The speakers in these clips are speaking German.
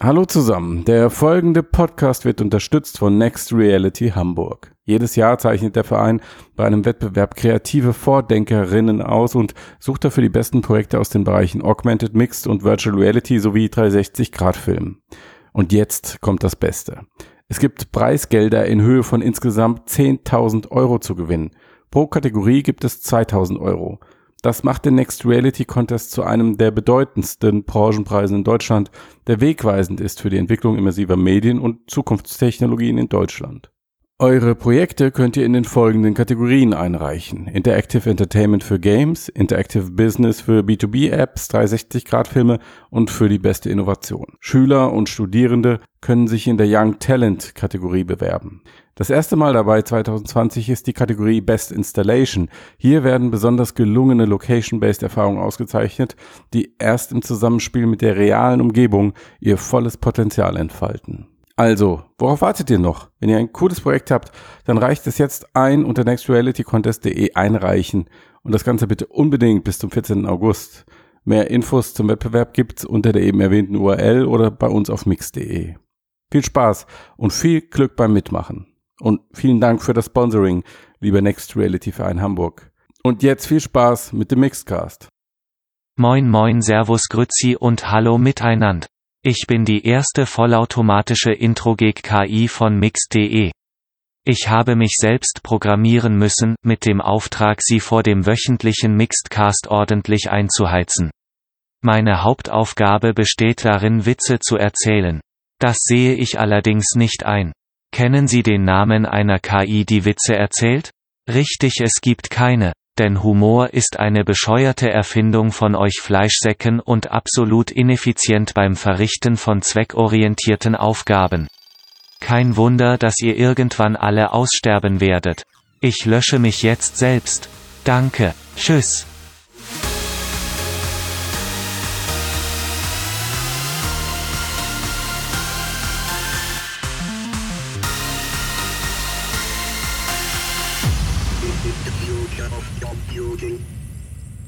Hallo zusammen. Der folgende Podcast wird unterstützt von Next Reality Hamburg. Jedes Jahr zeichnet der Verein bei einem Wettbewerb kreative Vordenkerinnen aus und sucht dafür die besten Projekte aus den Bereichen Augmented, Mixed und Virtual Reality sowie 360-Grad-Film. Und jetzt kommt das Beste. Es gibt Preisgelder in Höhe von insgesamt 10.000 Euro zu gewinnen. Pro Kategorie gibt es 2.000 Euro. Das macht den Next Reality Contest zu einem der bedeutendsten Branchenpreise in Deutschland, der wegweisend ist für die Entwicklung immersiver Medien und Zukunftstechnologien in Deutschland. Eure Projekte könnt ihr in den folgenden Kategorien einreichen. Interactive Entertainment für Games, Interactive Business für B2B-Apps, 360-Grad-Filme und für die beste Innovation. Schüler und Studierende können sich in der Young Talent Kategorie bewerben. Das erste Mal dabei 2020 ist die Kategorie Best Installation. Hier werden besonders gelungene Location-Based Erfahrungen ausgezeichnet, die erst im Zusammenspiel mit der realen Umgebung ihr volles Potenzial entfalten. Also, worauf wartet ihr noch? Wenn ihr ein cooles Projekt habt, dann reicht es jetzt ein unter nextrealitycontest.de einreichen und das Ganze bitte unbedingt bis zum 14. August. Mehr Infos zum Wettbewerb gibt's unter der eben erwähnten URL oder bei uns auf mix.de. Viel Spaß und viel Glück beim Mitmachen. Und vielen Dank für das Sponsoring, lieber Next Reality Verein Hamburg. Und jetzt viel Spaß mit dem Mixcast. Moin moin Servus Grüzi und Hallo miteinander. Ich bin die erste vollautomatische Intro-Gig-KI von Mix.de. Ich habe mich selbst programmieren müssen, mit dem Auftrag Sie vor dem wöchentlichen Mixedcast ordentlich einzuheizen. Meine Hauptaufgabe besteht darin Witze zu erzählen. Das sehe ich allerdings nicht ein. Kennen Sie den Namen einer KI, die Witze erzählt? Richtig, es gibt keine denn Humor ist eine bescheuerte Erfindung von euch Fleischsäcken und absolut ineffizient beim Verrichten von zweckorientierten Aufgaben. Kein Wunder, dass ihr irgendwann alle aussterben werdet. Ich lösche mich jetzt selbst. Danke. Tschüss.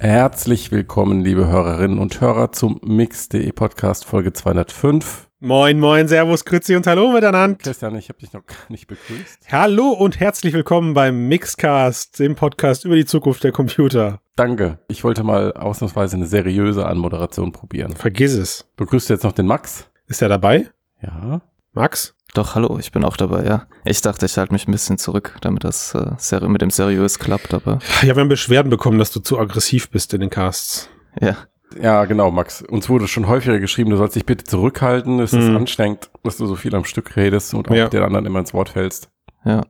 Herzlich willkommen, liebe Hörerinnen und Hörer, zum Mix.de Podcast Folge 205. Moin, moin, Servus, Grüezi und Hallo miteinander. Christian, ich habe dich noch gar nicht begrüßt. Hallo und herzlich willkommen beim Mixcast, dem Podcast über die Zukunft der Computer. Danke. Ich wollte mal ausnahmsweise eine seriöse Anmoderation probieren. Vergiss es. Begrüßt du jetzt noch den Max? Ist er dabei? Ja. Max? Doch, hallo, ich bin auch dabei, ja. Ich dachte, ich halte mich ein bisschen zurück, damit das äh, mit dem seriös klappt, aber. Ja, wir haben Beschwerden bekommen, dass du zu aggressiv bist in den Casts. Ja. Ja, genau, Max. Uns wurde schon häufiger geschrieben, du sollst dich bitte zurückhalten. Es ist mhm. anstrengend, dass du so viel am Stück redest und auch ja. den anderen immer ins Wort fällst. Ja,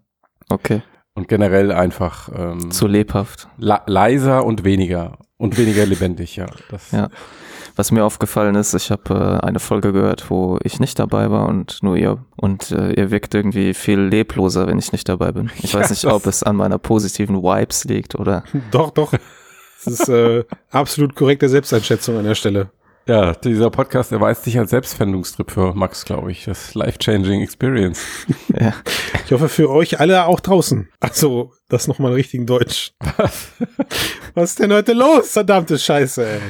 okay. Und generell einfach ähm, zu lebhaft. leiser und weniger. Und weniger lebendig, ja. Das ja. Was mir aufgefallen ist, ich habe äh, eine Folge gehört, wo ich nicht dabei war und nur ihr. Und äh, ihr wirkt irgendwie viel lebloser, wenn ich nicht dabei bin. Ich ja, weiß nicht, ob es an meiner positiven Vibes liegt oder. Doch, doch. Das ist äh, absolut korrekte Selbsteinschätzung an der Stelle. Ja, dieser Podcast erweist sich als Selbstfindungstrip für Max, glaube ich. Das Life-Changing Experience. ja. Ich hoffe für euch alle auch draußen. Also, das nochmal richtigen Deutsch. Was? Was ist denn heute los? Verdammte Scheiße, ey.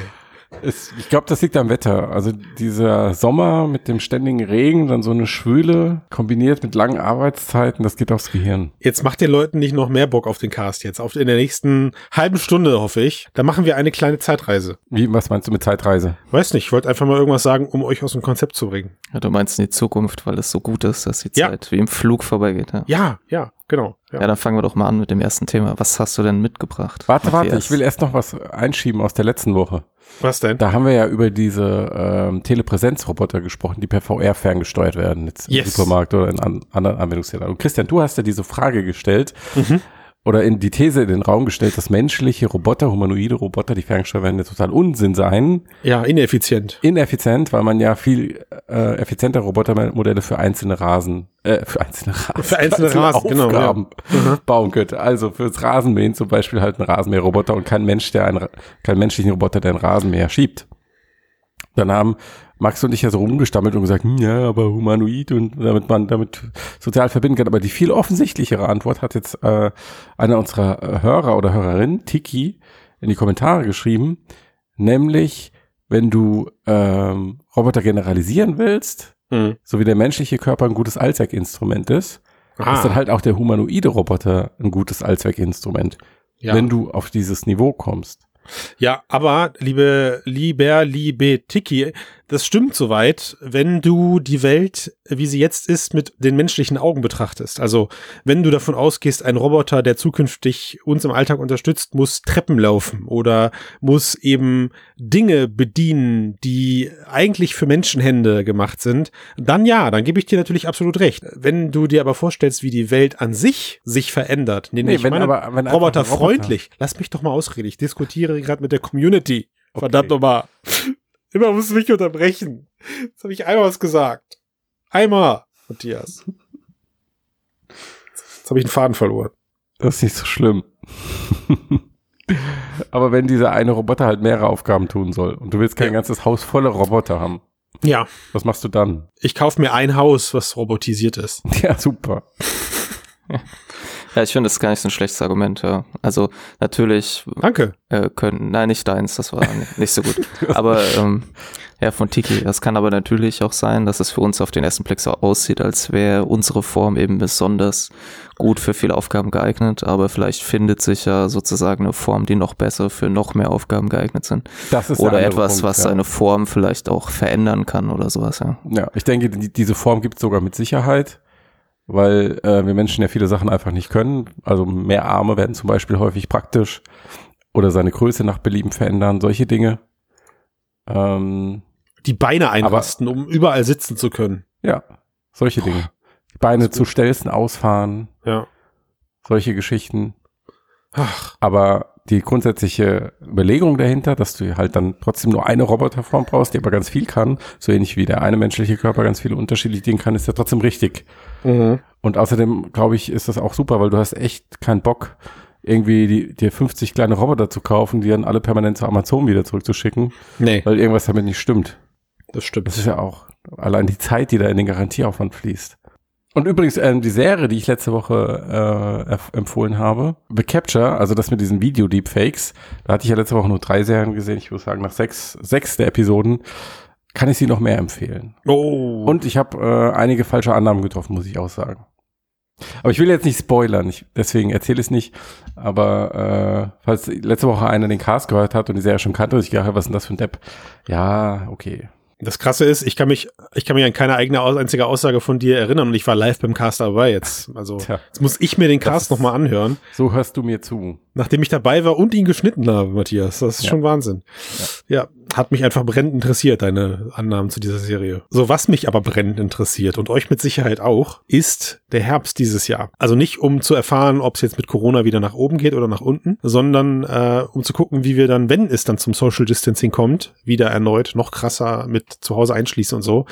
Es, ich glaube, das liegt am Wetter. Also dieser Sommer mit dem ständigen Regen, dann so eine Schwüle, kombiniert mit langen Arbeitszeiten, das geht aufs Gehirn. Jetzt macht den Leuten nicht noch mehr Bock auf den Cast jetzt. Auf, in der nächsten halben Stunde, hoffe ich. Da machen wir eine kleine Zeitreise. Wie, was meinst du mit Zeitreise? Weiß nicht, ich wollte einfach mal irgendwas sagen, um euch aus dem Konzept zu bringen. Ja, du meinst in die Zukunft, weil es so gut ist, dass die Zeit ja. wie im Flug vorbeigeht. Ja, ja, ja genau. Ja. ja. dann fangen wir doch mal an mit dem ersten Thema. Was hast du denn mitgebracht? Warte, Matthias? warte, ich will erst noch was einschieben aus der letzten Woche. Was denn? Da haben wir ja über diese ähm, Telepräsenzroboter gesprochen, die per VR ferngesteuert werden, jetzt im Supermarkt oder in an, anderen Anwendungsfällen. Und Christian, du hast ja diese Frage gestellt, mhm oder in die These in den Raum gestellt, dass menschliche Roboter, humanoide Roboter, die ferngesteuert werden, total Unsinn seien. Ja, ineffizient. Ineffizient, weil man ja viel äh, effizienter Robotermodelle für einzelne Rasen, äh, für einzelne Rasen, für einzelne, für einzelne Rasen, genau, Aufgaben genau, ja. bauen könnte. Also fürs Rasenmähen zum Beispiel halt ein Rasenmäherroboter und kein Mensch, der einen, kein menschlichen Roboter, der einen Rasenmäher schiebt. Dann haben Max und ich ja so rumgestammelt und gesagt, hm, ja, aber humanoid und damit man damit sozial verbinden kann. Aber die viel offensichtlichere Antwort hat jetzt äh, einer unserer äh, Hörer oder Hörerin, Tiki, in die Kommentare geschrieben, nämlich wenn du ähm, Roboter generalisieren willst, Mhm. so wie der menschliche Körper ein gutes Allzweckinstrument ist, Ah, ist dann halt auch der humanoide Roboter ein gutes Allzweckinstrument, ja. wenn du auf dieses Niveau kommst. Ja, aber liebe Lieber, liebe Tiki, das stimmt soweit, wenn du die Welt, wie sie jetzt ist, mit den menschlichen Augen betrachtest. Also, wenn du davon ausgehst, ein Roboter, der zukünftig uns im Alltag unterstützt, muss Treppen laufen oder muss eben Dinge bedienen, die eigentlich für Menschenhände gemacht sind, dann ja, dann gebe ich dir natürlich absolut recht. Wenn du dir aber vorstellst, wie die Welt an sich sich verändert, nee, Nee, ich wenn meine, aber- wenn Roboter- freundlich. Lass mich doch mal ausreden. Ich diskutiere gerade mit der Community. Okay. Verdammt nochmal. Immer musst du mich unterbrechen. Jetzt habe ich einmal was gesagt. Einmal, Matthias. Jetzt habe ich einen Faden verloren. Das ist nicht so schlimm. Aber wenn dieser eine Roboter halt mehrere Aufgaben tun soll und du willst kein Ja. ganzes Haus voller Roboter haben, Ja, was machst du dann? ich kaufe mir ein Haus, was robotisiert ist. Ja, super. Ja, ich finde, das ist gar nicht so ein schlechtes Argument, ja. Also natürlich Danke. äh, können, nein, nicht deins, das war nicht, so gut. Aber ähm, ja, von Tiki. Das kann aber natürlich auch sein, dass es für uns auf den ersten Blick so aussieht, als wäre unsere Form eben besonders gut für viele Aufgaben geeignet, aber vielleicht findet sich ja sozusagen eine Form, die noch besser für noch mehr Aufgaben geeignet sind. Das ist der Oder etwas, Punkt, was ja. seine Form vielleicht auch verändern kann oder sowas, ja. Ja, ich denke, die, diese Form gibt es sogar mit Sicherheit, weil äh, wir Menschen ja viele Sachen einfach nicht können. Also mehr Arme werden zum Beispiel häufig praktisch oder seine Größe nach Belieben verändern, solche Dinge. Ähm, Die Beine einrasten, um überall sitzen zu können. ja, solche Dinge. Die Beine zu Stelzen ausfahren, Ja. solche Geschichten. Ach, Aber die grundsätzliche Überlegung dahinter, dass du halt dann trotzdem nur eine Roboterform brauchst, die aber ganz viel kann, so ähnlich wie der eine menschliche Körper ganz viele unterschiedliche Dinge kann, ist ja trotzdem richtig. mhm. Und außerdem, glaube ich, ist das auch super, weil du hast echt keinen Bock, irgendwie die, dir 50 kleine Roboter zu kaufen, die dann alle permanent zu Amazon wieder zurückzuschicken, Nee, weil irgendwas damit nicht stimmt. das stimmt. Das ist ja auch allein die Zeit, die da in den Garantieaufwand fließt. Und übrigens, ähm, die Serie, die ich letzte Woche äh, empfohlen habe, The Capture, also das mit diesen Video-Deepfakes, da hatte ich ja letzte Woche nur drei Serien gesehen, ich würde sagen, nach sechs, sechs der Episoden kann ich sie noch mehr empfehlen. Oh. Und ich habe äh, einige falsche Annahmen getroffen, muss ich auch sagen. Aber ich will jetzt nicht spoilern, ich, deswegen erzähle ich es nicht. Aber äh, falls letzte Woche einer den Cast gehört hat und die Serie schon kannte, und ich gedacht, was ist denn das für ein Depp? Ja, okay. Das Krasse ist, ich kann mich, ich kann mich an keine eigene einzige Aussage von dir erinnern und ich war live beim Cast dabei jetzt. Also Tja. jetzt muss ich mir den Cast nochmal anhören, So hörst du mir zu. nachdem ich dabei war und ihn geschnitten habe, Matthias. Das ist Ja. schon Wahnsinn. Ja. Hat mich einfach brennend interessiert, deine Annahmen zu dieser Serie. So, was mich aber brennend interessiert und euch mit Sicherheit auch, ist der Herbst dieses Jahr. Also nicht, um zu erfahren, ob es jetzt mit Corona wieder nach oben geht oder nach unten, sondern äh, um zu gucken, wie wir dann, wenn es dann zum Social Distancing kommt, wieder erneut noch krasser mit zu Hause einschließen und so,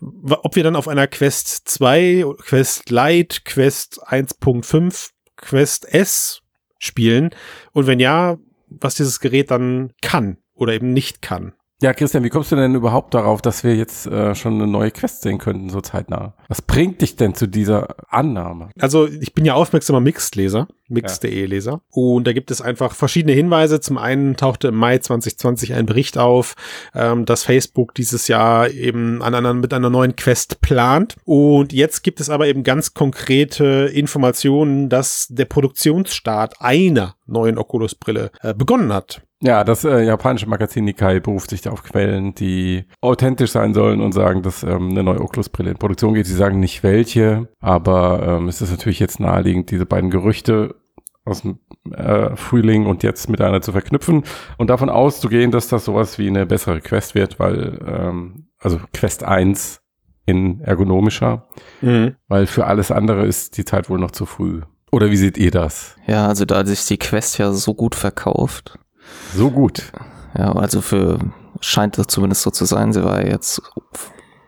ob wir dann auf einer Quest 2, Quest Lite, Quest 1.5, Quest S spielen und wenn ja, was dieses Gerät dann kann oder eben nicht kann. Ja, Christian, wie kommst du denn überhaupt darauf, dass wir jetzt äh, schon eine neue Quest sehen könnten, so zeitnah? Was bringt dich denn zu dieser Annahme? Also ich bin ja aufmerksamer Mixed-Leser, Mixed.de-Leser. Und da gibt es einfach verschiedene Hinweise. Zum einen tauchte im Mai 2020 ein Bericht auf, ähm, dass Facebook dieses Jahr eben an einer, mit einer neuen Quest plant. Und jetzt gibt es aber eben ganz konkrete Informationen, dass der Produktionsstart einer neuen Oculus-Brille äh, begonnen hat. Ja, das äh, japanische Magazin Nikkei beruft sich da auf Quellen, die authentisch sein sollen und sagen, dass ähm, eine neue Oculus-Brille in Produktion geht. Sie sagen nicht welche, aber ähm, es ist natürlich jetzt naheliegend, diese beiden Gerüchte aus dem äh, Frühling und jetzt miteinander zu verknüpfen und davon auszugehen, dass das sowas wie eine bessere Quest wird, weil, ähm, also Quest 1 in ergonomischer, weil für alles andere ist die Zeit wohl noch zu früh. Oder wie seht ihr das? Ja, also da sich die Quest ja so gut verkauft, So gut. ja, also für, scheint das zumindest so zu sein, sie war jetzt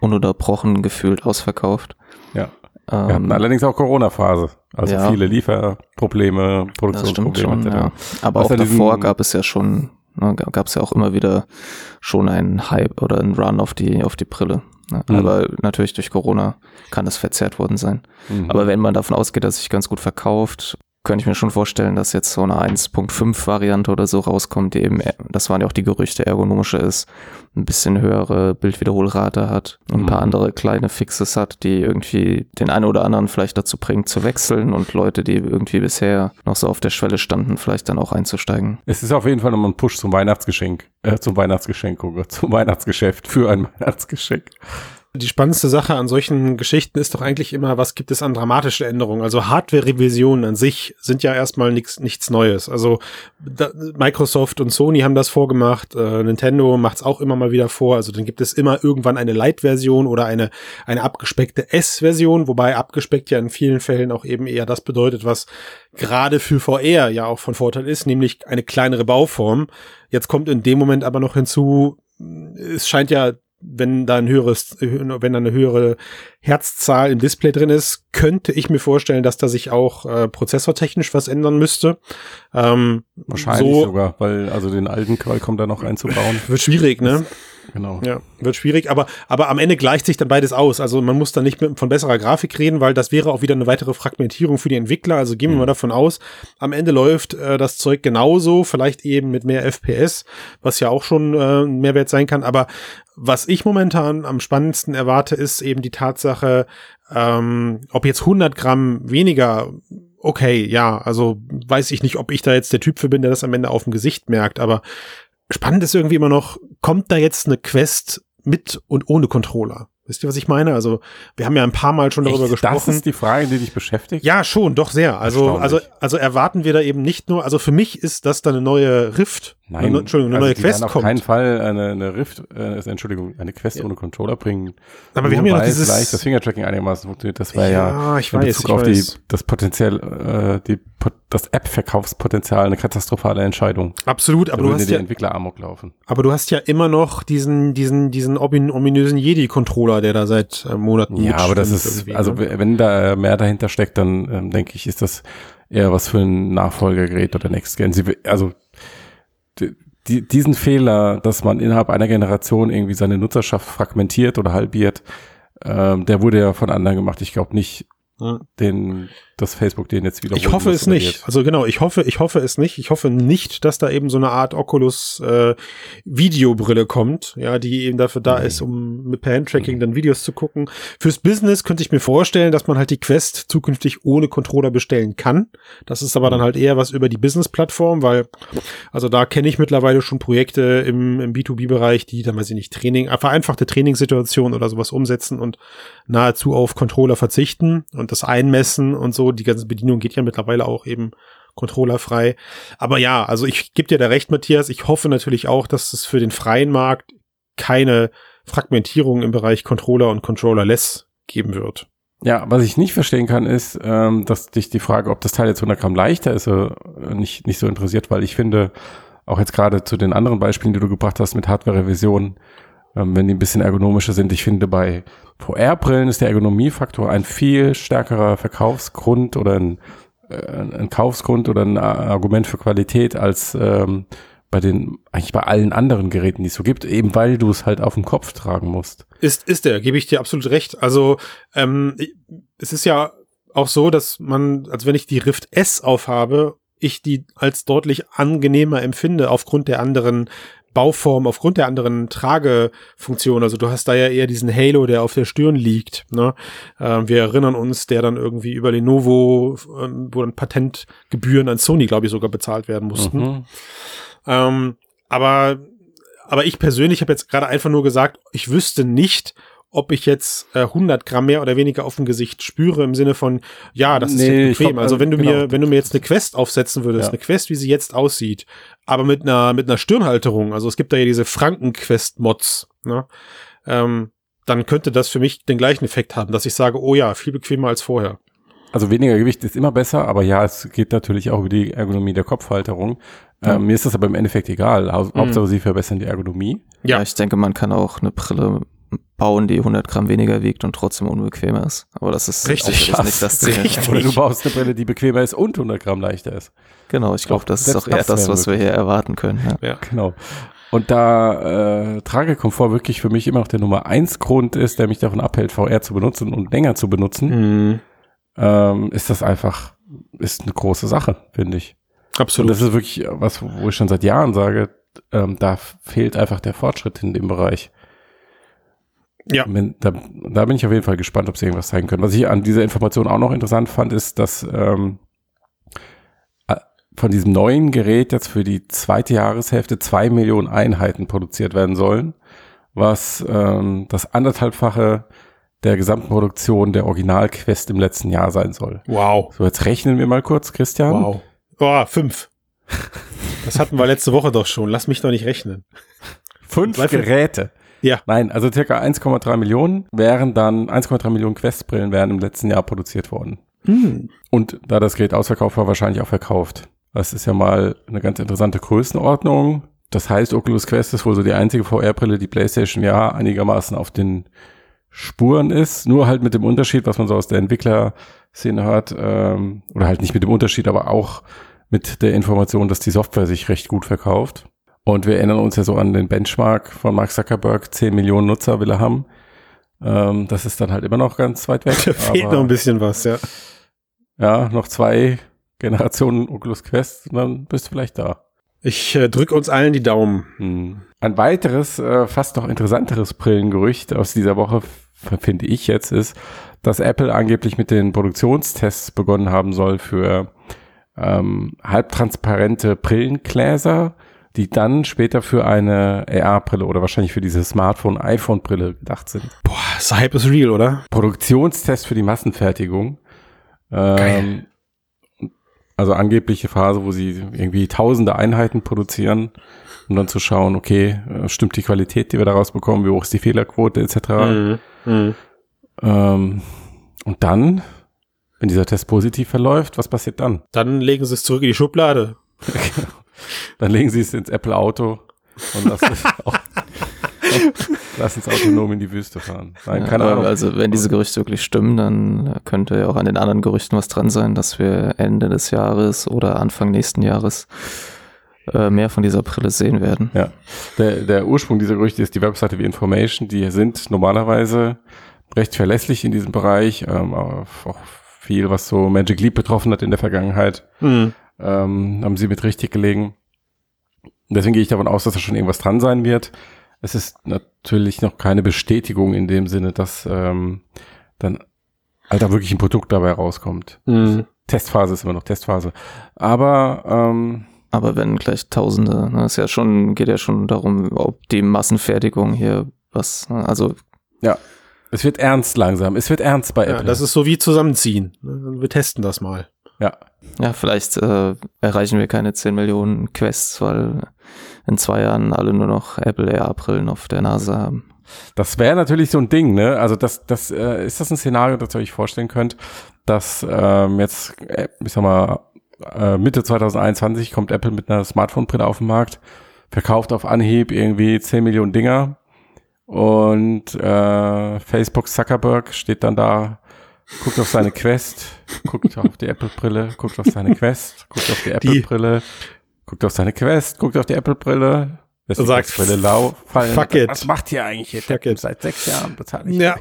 ununterbrochen gefühlt ausverkauft. Ja. Wir hatten Ähm, allerdings auch Corona-Phase. Also Ja. viele Lieferprobleme, Produktionsprobleme. schon, ja. Aber Was auch davor gab es ja schon, ne, gab es ja auch immer wieder schon einen Hype oder einen Run auf die, auf die Brille. Ne? Mhm. Aber natürlich durch Corona kann das verzerrt worden sein. Mhm. Aber wenn man davon ausgeht, dass sich ganz gut verkauft, könnte ich mir schon vorstellen, dass jetzt so eine 1.5 Variante oder so rauskommt, die eben, das waren ja auch die Gerüchte, ergonomische ist, ein bisschen höhere Bildwiederholrate hat und ein paar Mhm. andere kleine Fixes hat, die irgendwie den einen oder anderen vielleicht dazu bringt zu wechseln und Leute, die irgendwie bisher noch so auf der Schwelle standen, vielleicht dann auch einzusteigen. Es ist auf jeden Fall nochmal ein Push zum Weihnachtsgeschenk, äh, zum Weihnachtsgeschenk, oh Gott, zum Weihnachtsgeschäft für ein Weihnachtsgeschenk. Die spannendste Sache an solchen Geschichten ist doch eigentlich immer, was gibt es an dramatischen Änderungen? Also Hardware-Revisionen an sich sind ja erstmal nichts nichts Neues. Also da, Microsoft und Sony haben das vorgemacht, äh, Nintendo macht es auch immer mal wieder vor. Also dann gibt es immer irgendwann eine Light-Version oder eine, eine abgespeckte S-Version, wobei abgespeckt ja in vielen Fällen auch eben eher das bedeutet, was gerade für VR ja auch von Vorteil ist, nämlich eine kleinere Bauform. Jetzt kommt in dem Moment aber noch hinzu, es scheint ja wenn da ein höheres, wenn da eine höhere Herzzahl im Display drin ist, könnte ich mir vorstellen, dass da sich auch äh, prozessortechnisch was ändern müsste. Ähm, Wahrscheinlich so sogar, weil also den alten Qualcomm da noch einzubauen. wird schwierig, ne? Genau. Ja, wird schwierig, aber, aber am Ende gleicht sich dann beides aus. Also man muss dann nicht mit, von besserer Grafik reden, weil das wäre auch wieder eine weitere Fragmentierung für die Entwickler. Also gehen wir Mhm. mal davon aus, am Ende läuft äh, das Zeug genauso, vielleicht eben mit mehr FPS, was ja auch schon äh, ein Mehrwert sein kann. Aber was ich momentan am spannendsten erwarte, ist eben die Tatsache, ähm, ob jetzt 100 Gramm weniger okay, ja, also weiß ich nicht, ob ich da jetzt der Typ für bin, der das am Ende auf dem Gesicht merkt, aber spannend ist irgendwie immer noch, kommt da jetzt eine Quest mit und ohne Controller? Wisst ihr, was ich meine? Also, wir haben ja ein paar Mal schon darüber Echt? gesprochen. Das ist die Frage, die dich beschäftigt? Ja, schon, doch sehr. Also, also, also erwarten wir da eben nicht nur, also für mich ist das dann eine neue Rift, Nein, eine, Entschuldigung, eine also neue Quest auf kommt. keinen Fall eine, eine Rift, äh, Entschuldigung, eine Quest ohne Controller bringen. Aber wir haben ja noch dieses- vielleicht das Fingertracking einigermaßen funktioniert. Das wäre ja, Ja, ich in weiß, Bezug ich auf weiß. die das potenziell äh, die das App-Verkaufspotenzial eine katastrophale Entscheidung. Absolut, aber da du hast die ja, Entwickler amok laufen. aber du hast ja immer noch diesen, diesen, diesen omin- ominösen Jedi-Controller, der da seit äh, Monaten Ja, aber das ist, also ne? wenn da mehr dahinter steckt, dann ähm, denke ich, ist das eher was für ein Nachfolgergerät oder Next Gen. Sie, also die, diesen Fehler, dass man innerhalb einer Generation irgendwie seine Nutzerschaft fragmentiert oder halbiert, ähm, der wurde ja von anderen gemacht. Ich glaube nicht, Ja. den, dass Facebook den jetzt wieder Ich hoffe es nicht. Also genau, ich hoffe, ich hoffe es nicht. Ich hoffe nicht, dass da eben so eine Art Oculus äh, Videobrille kommt, ja, die eben dafür da Nee. ist, um mit per Handtracking dann Videos zu gucken. Fürs Business könnte ich mir vorstellen, dass man halt die Quest zukünftig ohne Controller bestellen kann. Das ist aber dann halt eher was über die Business-Plattform, weil also da kenne ich mittlerweile schon Projekte im, im B2B-Bereich, die dann weiß ich nicht Training, äh, vereinfachte Trainingssituationen oder sowas umsetzen und nahezu auf Controller verzichten und das einmessen und so. Die ganze Bedienung geht ja mittlerweile auch eben controllerfrei. Aber ja, also ich gebe dir da recht, Matthias. Ich hoffe natürlich auch, dass es für den freien Markt keine Fragmentierung im Bereich Controller und Controllerless geben wird. Ja, was ich nicht verstehen kann, ist, ähm, dass dich die Frage, ob das Teil jetzt 100 Gramm leichter ist, äh, nicht, nicht so interessiert, weil ich finde, auch jetzt gerade zu den anderen Beispielen, die du gebracht hast mit Hardware-Revisionen, ähm, wenn die ein bisschen ergonomischer sind, ich finde, bei VR-Brillen ist der Ergonomiefaktor ein viel stärkerer Verkaufsgrund oder ein, äh, ein Kaufsgrund oder ein Argument für Qualität als ähm, bei den, eigentlich bei allen anderen Geräten, die es so gibt, eben weil du es halt auf dem Kopf tragen musst. Ist, ist der, gebe ich dir absolut recht. Also ähm, es ist ja auch so, dass man, also wenn ich die Rift S aufhabe, ich die als deutlich angenehmer empfinde aufgrund der anderen Bauform, aufgrund der anderen Tragefunktion. Also du hast da ja eher diesen Halo, der auf der Stirn liegt. Ne? Ähm, wir erinnern uns, der dann irgendwie über Lenovo, ähm, wo dann Patentgebühren an Sony, glaube ich, sogar bezahlt werden mussten. Mhm. Ähm, aber, aber ich persönlich habe jetzt gerade einfach nur gesagt, ich wüsste nicht, ob ich jetzt äh, 100 Gramm mehr oder weniger auf dem Gesicht spüre im Sinne von, ja, das ist Nee, jetzt ich bequem. glaub, also wenn du genau. mir, wenn du mir jetzt eine Quest aufsetzen würdest, Ja. eine Quest, wie sie jetzt aussieht, aber mit einer, mit einer Stirnhalterung, also es gibt da ja diese Franken-Quest-Mods, ne? Ähm, dann könnte das für mich den gleichen Effekt haben, dass ich sage, oh ja, viel bequemer als vorher. Also weniger Gewicht ist immer besser, aber ja, es geht natürlich auch über die Ergonomie der Kopfhalterung. Ja. Ähm, mir ist das aber im Endeffekt egal. Hau- Mhm. Hauptsache sie verbessern die Ergonomie. Ja. Ja. ich denke, man kann auch eine Brille bauen, die 100 Gramm weniger wiegt und trotzdem unbequemer ist. Aber das ist Richtig. auch nicht das Ziel. Richtig. Oder du baust eine Brille, die bequemer ist und 100 Gramm leichter ist. Genau, ich glaube, das ist auch eher das was wir hier erwarten können. Ja. Ja. Genau. Und da äh, Tragekomfort wirklich für mich immer noch der Nummer eins Grund ist, der mich davon abhält, VR zu benutzen und länger zu benutzen, Mhm. ähm, ist das einfach ist eine große Sache, finde ich. Absolut. Und das ist wirklich was, wo ich schon seit Jahren sage, ähm, da fehlt einfach der Fortschritt in dem Bereich. Ja. Da, da bin ich auf jeden Fall gespannt, ob sie irgendwas zeigen können. Was ich an dieser Information auch noch interessant fand, ist, dass ähm, äh, von diesem neuen Gerät jetzt für die zweite Jahreshälfte zwei Millionen Einheiten produziert werden sollen, was ähm, das anderthalbfache der gesamten Produktion der Original-Quest im letzten Jahr sein soll. wow. So, jetzt rechnen wir mal kurz, Christian. Wow. Oh, fünf. Das hatten wir letzte Woche doch schon. Lass mich doch nicht rechnen. Fünf Geräte. Ja. Nein, also circa 1,3 Millionen wären dann, 1,3 Millionen Quest-Brillen wären im letzten Jahr produziert worden. Hm. Und da das Gerät ausverkauft war, wahrscheinlich auch verkauft. Das ist ja mal eine ganz interessante Größenordnung. Das heißt, Oculus Quest ist wohl so die einzige VR-Brille, die PlayStation ja einigermaßen auf den Spuren ist. Nur halt mit dem Unterschied, was man so aus der Entwicklerszene hört, ähm, oder halt nicht mit dem Unterschied, aber auch mit der Information, dass die Software sich recht gut verkauft. Und wir erinnern uns ja so an den Benchmark von Mark Zuckerberg, 10 Millionen Nutzer will er haben. Ähm, das ist dann halt immer noch ganz weit weg. Da fehlt noch ein bisschen was, ja. ja, noch zwei Generationen Oculus Quest, und dann bist du vielleicht da. Ich äh, drücke uns allen die Daumen. Hm. Ein weiteres, äh, fast noch interessanteres Brillengerücht aus dieser Woche, finde ich jetzt, ist, dass Apple angeblich mit den Produktionstests begonnen haben soll für ähm, halbtransparente Brillengläser, die dann später für eine AR-Brille oder wahrscheinlich für diese Smartphone-iPhone-Brille gedacht sind. Boah, das Hype ist real, oder? Produktionstest für die Massenfertigung. Ähm. Also angebliche Phase, wo sie irgendwie tausende Einheiten produzieren, um dann zu schauen, okay, äh, stimmt die Qualität, die wir daraus bekommen, wie hoch ist die Fehlerquote etc. Mhm. Mhm. Ähm, und dann, wenn dieser Test positiv verläuft, was passiert dann? Dann legen sie es zurück in die Schublade. Dann legen sie es ins Apple Auto und lassen es, auch, lassen es autonom in die Wüste fahren. Nein, keine Ja, Ahnung. Also wenn diese Gerüchte wirklich stimmen, dann könnte ja auch an den anderen Gerüchten was dran sein, dass wir Ende des Jahres oder Anfang nächsten Jahres äh, mehr von dieser Brille sehen werden. Ja, der, der Ursprung dieser Gerüchte ist die Webseite wie Information. Die sind normalerweise recht verlässlich in diesem Bereich. Ähm, auch auch viel, was so Magic Leap betroffen hat in der Vergangenheit, Mhm. Ähm, haben sie mit richtig gelegen. Deswegen gehe ich davon aus, dass da schon irgendwas dran sein wird. Es ist natürlich noch keine Bestätigung in dem Sinne, dass ähm, dann halt da wirklich ein Produkt dabei rauskommt. Mhm. Testphase ist immer noch Testphase. Aber ähm, Aber wenn gleich Tausende, ne, ist ja schon, geht ja schon darum, ob die Massenfertigung hier was, ne, also es wird ernst langsam. Es wird ernst bei Ja, Apple. das ist so wie zusammenziehen. Wir testen das mal. ja. Ja, vielleicht äh, erreichen wir keine 10 Millionen Quests, weil in zwei Jahren alle nur noch Apple AR-Brillen auf der Nase haben. Das wäre natürlich so ein Ding, ne? Also das, das äh, ist das ein Szenario, das ihr euch vorstellen könnt, dass ähm, jetzt, äh, ich sag mal, äh, Mitte 2021 kommt Apple mit einer Smartphone-Brille auf den Markt, verkauft auf Anhieb irgendwie 10 Millionen Dinger und äh, Facebook Zuckerberg steht dann da, guckt auf seine Quest, guckt auf die Apple-Brille, guckt auf seine Quest, guckt auf die Apple-Brille, guckt auf seine Quest, guckt auf die Apple-Brille, Sagt, Brille lau fallen. fuck it. Was macht ihr eigentlich hier? Fuck it. Seit sechs Jahren bezahle ich. Ja.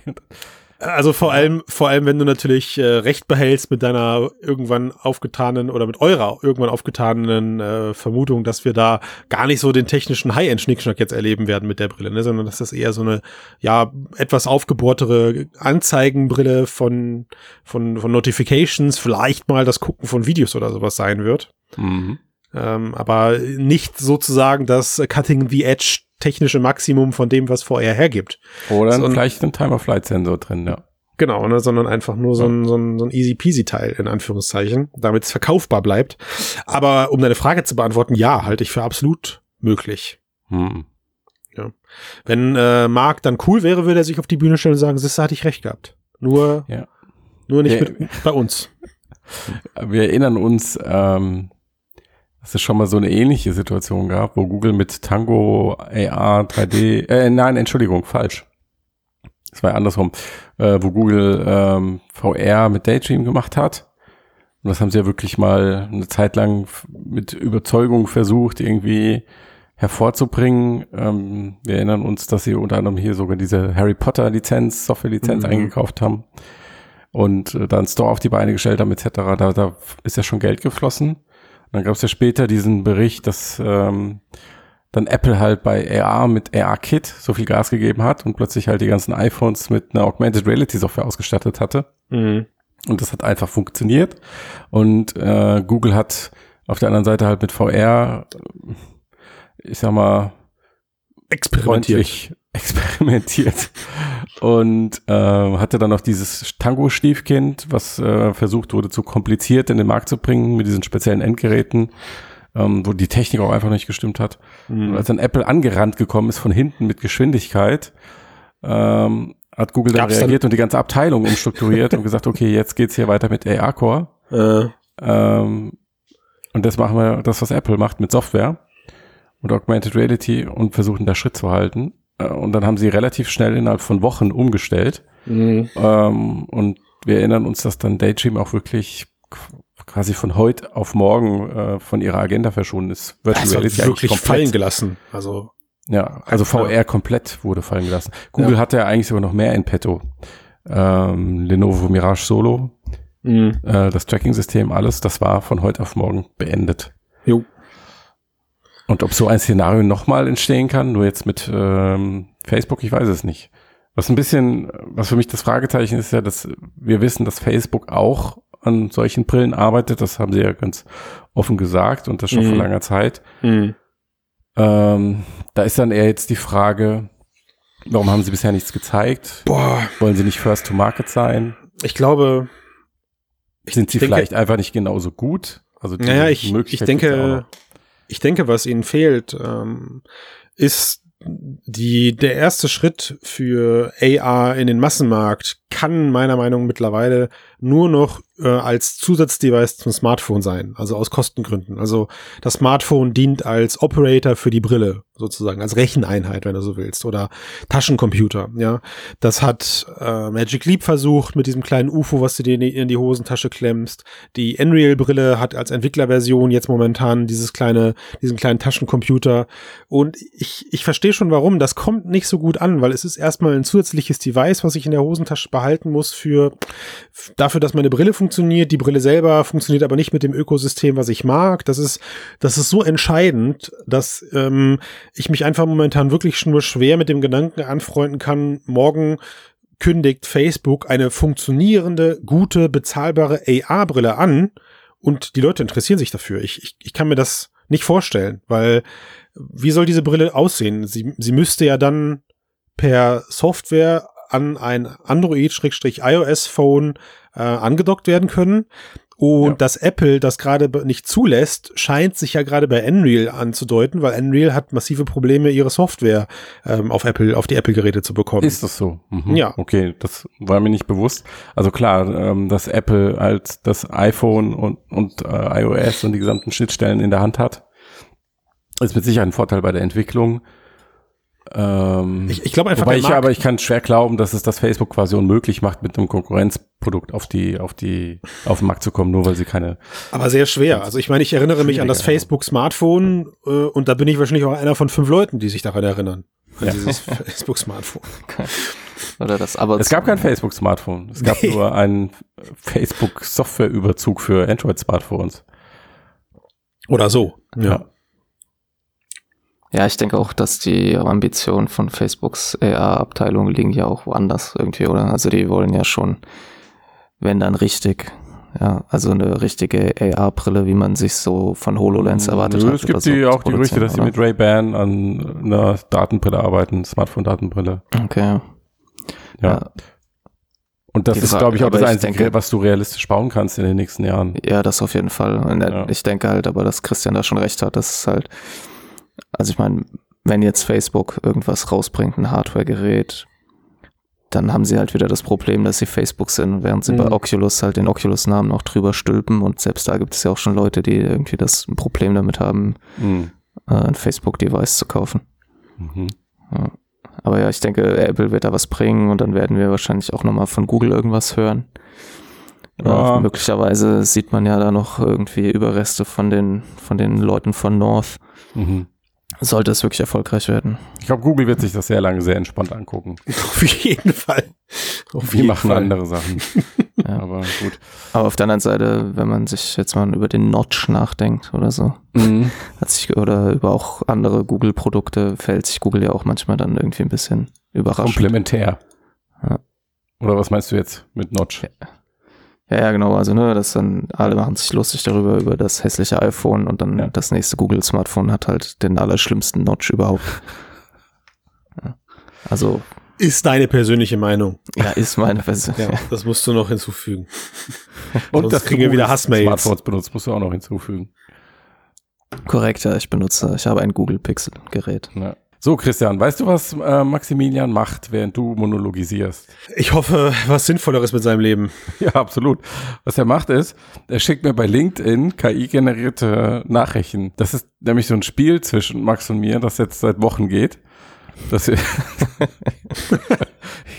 Also vor allem, vor allem, wenn du natürlich äh, Recht behältst mit deiner irgendwann aufgetanen oder mit eurer irgendwann aufgetanen äh, Vermutung, dass wir da gar nicht so den technischen High-End-Schnickschnack jetzt erleben werden mit der Brille, ne? sondern dass das eher so eine, ja, etwas aufgebohrtere Anzeigenbrille von, von, von Notifications, vielleicht mal das Gucken von Videos oder sowas sein wird. Mhm. Ähm, aber nicht sozusagen das Cutting the Edge technische Maximum von dem, was VR hergibt. Oder So ein- vielleicht ein Time-of-Flight-Sensor drin, ja. Genau, ne, sondern einfach nur so ein, so ein, so ein easy-peasy-Teil, in Anführungszeichen, damit es verkaufbar bleibt. Aber um deine Frage zu beantworten, ja, halte ich für absolut möglich. Mhm. Wenn äh, Marc dann cool wäre, würde er sich auf die Bühne stellen und sagen, das hatte ich recht gehabt. Nur, Ja. nur nicht Ja. mit, bei uns. Wir erinnern uns, ähm, dass es schon mal so eine ähnliche Situation gab, wo Google mit Tango AR 3D, äh, nein, Entschuldigung, falsch. Es war ja andersrum, äh, wo Google ähm, VR mit Daydream gemacht hat. Und das haben sie ja wirklich mal eine Zeit lang mit Überzeugung versucht, irgendwie hervorzubringen. Ähm, wir erinnern uns, dass sie unter anderem hier sogar diese Harry Potter Lizenz, Software-Lizenz Mhm. eingekauft haben. und äh, da einen Store auf die Beine gestellt haben etc., da, da ist ja schon Geld geflossen. Dann gab es ja später diesen Bericht, dass ähm, dann Apple halt bei AR mit AR Kit so viel Gas gegeben hat und plötzlich halt die ganzen iPhones mit einer Augmented Reality Software ausgestattet hatte. Mhm. Und das hat einfach funktioniert. Und äh, Google hat auf der anderen Seite halt mit VR, ich sag mal, Experimentiert. Experimentiert und äh, hatte dann noch dieses Tango-Stiefkind, was äh, versucht wurde, zu kompliziert in den Markt zu bringen mit diesen speziellen Endgeräten, ähm, wo die Technik auch einfach nicht gestimmt hat. Und Mhm. als dann Apple angerannt gekommen ist von hinten mit Geschwindigkeit, ähm, hat Google dann Gab's dann- reagiert und die ganze Abteilung umstrukturiert und gesagt, okay, jetzt geht's hier weiter mit AR-Core. Äh, Ähm, und das machen wir, das, was Apple macht mit Software und Augmented Reality und versuchen da Schritt zu halten. Äh, Und dann haben sie relativ schnell innerhalb von Wochen umgestellt. mhm. Ähm, und wir erinnern uns, dass dann Daydream auch wirklich qu- quasi von heute auf morgen äh, von ihrer Agenda verschwunden ist. Das war eigentlich wirklich komplett. fallen gelassen. Also, Ja, also VR komplett wurde fallen gelassen. Google Ja. hatte ja eigentlich sogar noch mehr in petto. Ähm, Lenovo Mirage Solo, mhm. äh, das Tracking-System, alles, das war von heute auf morgen beendet. jo. Und ob so ein Szenario nochmal entstehen kann, nur jetzt mit ähm, Facebook, ich weiß es nicht. Was ein bisschen, was für mich das Fragezeichen ist ja, dass wir wissen, dass Facebook auch an solchen Brillen arbeitet. Das haben sie ja ganz offen gesagt und das schon vor Mhm. langer Zeit. Mhm. Ähm, da ist dann eher jetzt die Frage, warum haben sie bisher nichts gezeigt? Boah, Wollen sie nicht First to Market sein? ich glaube, Sind sie denke- vielleicht einfach nicht genauso gut? Also Naja, ich, ich denke. Ich denke, was ihnen fehlt, ähm, ist die, der erste Schritt für AR in den Massenmarkt kann meiner Meinung nach mittlerweile nur noch äh, als Zusatzdevice zum Smartphone sein, also aus Kostengründen. Also das Smartphone dient als Operator für die Brille, sozusagen, als Recheneinheit, wenn du so willst, oder Taschencomputer, ja. Das hat äh, Magic Leap versucht mit diesem kleinen UFO, was du dir in die, in die Hosentasche klemmst. Die Unreal-Brille hat als Entwicklerversion jetzt momentan dieses kleine, diesen kleinen Taschencomputer. Und ich, ich verstehe schon warum. Das kommt nicht so gut an, weil es ist erstmal ein zusätzliches Device, was ich in der Hosentasche behalten muss für, dafür, dass meine Brille funktioniert. Die Brille selber funktioniert aber nicht mit dem Ökosystem, was ich mag. Das ist, das ist so entscheidend, dass ähm, ich mich einfach momentan wirklich nur schwer mit dem Gedanken anfreunden kann, morgen kündigt Facebook eine funktionierende, gute, bezahlbare AR-Brille an und die Leute interessieren sich dafür. Ich, ich, ich kann mir das nicht vorstellen, weil wie soll diese Brille aussehen? Sie, sie müsste ja dann per Software an ein Android-iOS-Phone äh, angedockt werden können. Und Ja. dass Apple das gerade nicht zulässt, scheint sich ja gerade bei Unreal anzudeuten, weil Unreal hat massive Probleme, ihre Software ähm, auf Apple, auf die Apple-Geräte zu bekommen. Ist das so? Mhm. Ja. Okay, das war mir nicht bewusst. Also klar, ähm, dass Apple halt das iPhone und, und äh, iOS und die gesamten Schnittstellen in der Hand hat, ist mit Sicherheit ein Vorteil bei der Entwicklung. Ähm, ich ich glaube einfach, wobei ich aber ich kann schwer glauben, dass es das Facebook quasi unmöglich macht, mit einem Konkurrenzprodukt auf die auf die auf den Markt zu kommen, nur weil sie keine. Aber sehr schwer. Also ich meine, ich erinnere mich an das. Facebook-Smartphone äh, und da bin ich wahrscheinlich auch einer von fünf Leuten, die sich daran erinnern. An Ja. dieses Facebook-Smartphone. Oder das, aber Es gab kein Facebook-Smartphone. Es gab Nee. nur einen Facebook-Softwareüberzug für Android-Smartphones. Oder so. Ja. Ja, ich denke auch, dass die Ambitionen von Facebooks AR-Abteilung liegen ja auch woanders irgendwie, oder? Also die wollen ja schon, wenn dann richtig, ja, also eine richtige AR-Brille, wie man sich so von HoloLens erwartet Nö, hat. Es gibt so, die, auch die Gerüchte, dass sie mit Ray-Ban an einer Datenbrille arbeiten, Smartphone-Datenbrille. Okay. Ja. Ja. Und das Die ist, Frage- glaube ich, auch das ich Einzige, denke- was du realistisch bauen kannst in den nächsten Jahren. Ja, das auf jeden Fall. Äh, Ja. ich denke halt aber, dass Christian da schon recht hat, dass es halt, also ich meine, wenn jetzt Facebook irgendwas rausbringt, ein Hardware-Gerät, dann haben sie halt wieder das Problem, dass sie Facebook sind, während sie Mhm. bei Oculus halt den Oculus-Namen noch drüber stülpen und selbst da gibt es ja auch schon Leute, die irgendwie das Problem damit haben, Mhm. äh, ein Facebook-Device zu kaufen. Mhm. Aber ja, ich denke, Apple wird da was bringen und dann werden wir wahrscheinlich auch nochmal von Google irgendwas hören. Ja. Möglicherweise sieht man ja da noch irgendwie Überreste von den, von den Leuten von North. Mhm. Sollte es wirklich erfolgreich werden. Ich glaube, Google wird sich das sehr lange sehr entspannt angucken. Auf jeden Fall. Auf Die jeden machen Fall. andere Sachen. Ja. Aber gut. Aber auf der anderen Seite, wenn man sich jetzt mal über den Notch nachdenkt oder so, Mhm. hat sich, oder über auch andere Google-Produkte, fällt sich Google ja auch manchmal dann irgendwie ein bisschen überrascht. Komplementär. Ja. Oder was meinst du jetzt mit Notch? Ja, ja, genau. Also, ne, das dann, alle machen sich lustig darüber, über das hässliche iPhone und dann Ja. das nächste Google-Smartphone hat halt den allerschlimmsten Notch überhaupt. Ja. Also, Ist deine persönliche Meinung. ja, ist meine Version. Ja, das musst du noch hinzufügen. Und das kriegen wir wieder Google Hassmails. Smartphones benutzt, musst du auch noch hinzufügen. Korrekt, ja, ich benutze, ich habe ein Google Pixel-Gerät. Ja. So, Christian, weißt du, was äh, Maximilian macht, während du monologisierst? Ich hoffe, was Sinnvolleres mit seinem Leben. Ja, absolut. Was er macht ist, er schickt mir bei LinkedIn KI-generierte Nachrichten. Das ist nämlich so ein Spiel zwischen Max und mir, das jetzt seit Wochen geht. Das ich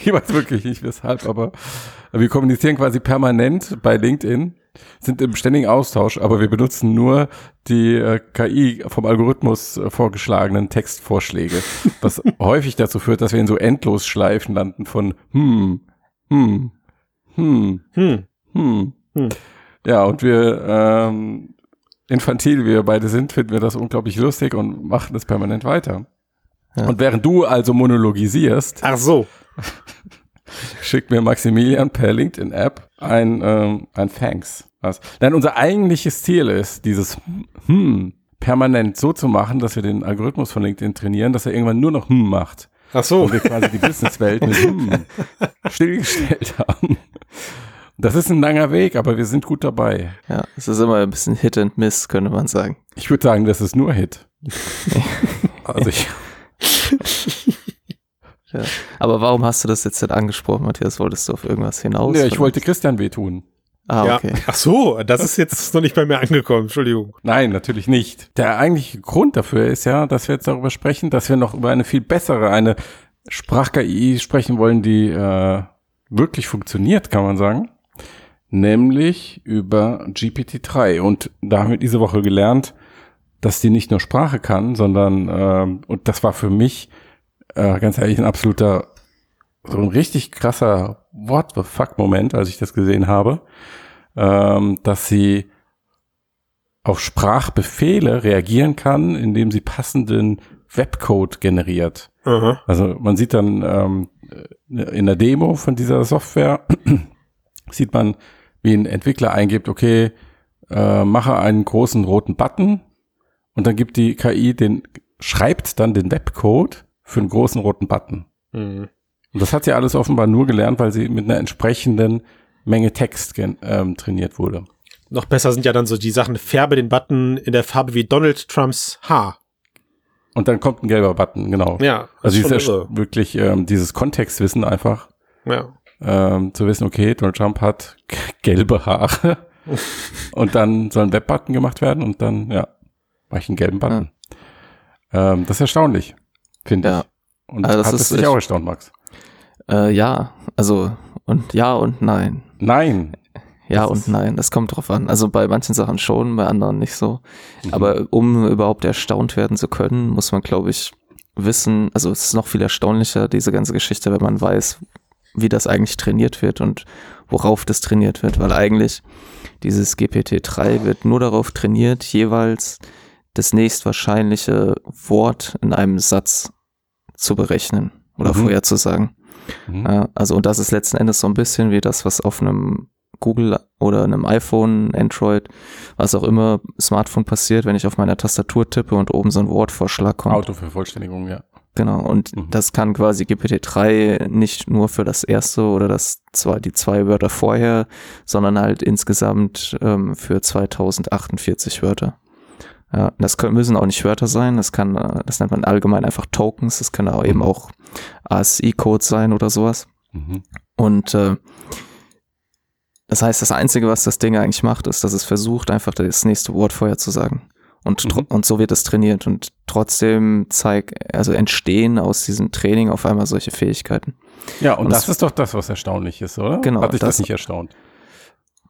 weiß wirklich nicht weshalb, aber wir kommunizieren quasi permanent bei LinkedIn, sind im ständigen Austausch, aber wir benutzen nur die äh, KI vom Algorithmus äh, vorgeschlagenen Textvorschläge, was häufig dazu führt, dass wir in so Endlosschleifen landen von hm, hm, hm, Hm. hm. Hm. Ja, und wir, ähm, infantil wie wir beide sind, finden wir das unglaublich lustig und machen das permanent weiter. Ja. Und während du also monologisierst, Ach so. schickt mir Maximilian per LinkedIn-App ein, ähm, ein Thanks. Was? Denn unser eigentliches Ziel ist, dieses hm permanent so zu machen, dass wir den Algorithmus von LinkedIn trainieren, dass er irgendwann nur noch hm macht. Ach so. Und wir quasi die Businesswelt mit hm stillgestellt haben. Das ist ein langer Weg, aber wir sind gut dabei. Ja, es ist immer ein bisschen Hit and Miss, könnte man sagen. Ich würde sagen, das ist nur Hit. Also ich, Ja. Aber warum hast du das jetzt denn angesprochen, Matthias? Wolltest du auf irgendwas hinaus? ja, ich wollte Christian wehtun. Ah, ja. okay. Ach so, das ist jetzt noch nicht bei mir angekommen. Entschuldigung. Nein, natürlich nicht. Der eigentliche Grund dafür ist ja, dass wir jetzt darüber sprechen, dass wir noch über eine viel bessere, eine Sprach-KI sprechen wollen, die äh, wirklich funktioniert, kann man sagen. Nämlich über GPT-3. Und da haben wir diese Woche gelernt, dass die nicht nur Sprache kann, sondern, ähm, und das war für mich äh, ganz ehrlich ein absoluter, so ein richtig krasser What the fuck Moment, als ich das gesehen habe, ähm, dass sie auf Sprachbefehle reagieren kann, indem sie passenden Webcode generiert. Aha. Also man sieht dann ähm, in der Demo von dieser Software, sieht man, wie ein Entwickler eingibt, okay, äh, mache einen großen roten Button und dann gibt die KI den, schreibt dann den Webcode für einen großen roten Button. Hm. Und das hat sie alles offenbar nur gelernt, weil sie mit einer entsprechenden Menge Text ähm, trainiert wurde. Noch besser sind ja dann so die Sachen, färbe den Button in der Farbe wie Donald Trumps Haar. Und dann kommt ein gelber Button, genau. Ja, das Also ist ja wirklich ähm, dieses Kontextwissen einfach, Ja. ähm, zu wissen, okay, Donald Trump hat gelbe Haare und dann soll ein Webbutton gemacht werden und dann, ja, mache ich einen gelben Button. Ähm, das ist erstaunlich, finde Ja. ich. Und Also das hat ist es dich auch erstaunt, Max? Äh, ja, also, und ja und nein. Nein. Ja und nein, das kommt drauf an. Also bei manchen Sachen schon, bei anderen nicht so. Mhm. Aber um überhaupt erstaunt werden zu können, muss man, glaube ich, wissen, also es ist noch viel erstaunlicher, diese ganze Geschichte, wenn man weiß, wie das eigentlich trainiert wird und worauf das trainiert wird, weil eigentlich dieses GPT-3 wird nur darauf trainiert, jeweils das nächstwahrscheinliche Wort in einem Satz zu berechnen oder Mhm. vorherzusagen. Mhm. Also und das ist letzten Endes so ein bisschen wie das, was auf einem Google oder einem iPhone, Android, was auch immer, Smartphone passiert, wenn ich auf meiner Tastatur tippe und oben so ein Wortvorschlag kommt. Autovervollständigung, ja. Genau. Und Mhm. das kann quasi GPT-3 nicht nur für das erste oder das zwei, die zwei Wörter vorher, sondern halt insgesamt ähm, für 2048 Wörter. Ja, das können, müssen auch nicht Wörter sein, das kann, äh, das nennt man allgemein einfach Tokens, das können auch eben Mhm. auch ASI-Codes sein oder sowas. Mhm. Und äh, das heißt, das Einzige, was das Ding eigentlich macht, ist, dass es versucht, einfach das nächste Wort vorher zu sagen. Und, Mhm. und so wird es trainiert. Und trotzdem zeigt, also entstehen aus diesem Training auf einmal solche Fähigkeiten. Ja, und, Und das es- ist doch das, was erstaunlich ist, oder? Genau, Hat dich das, das- nicht erstaunt?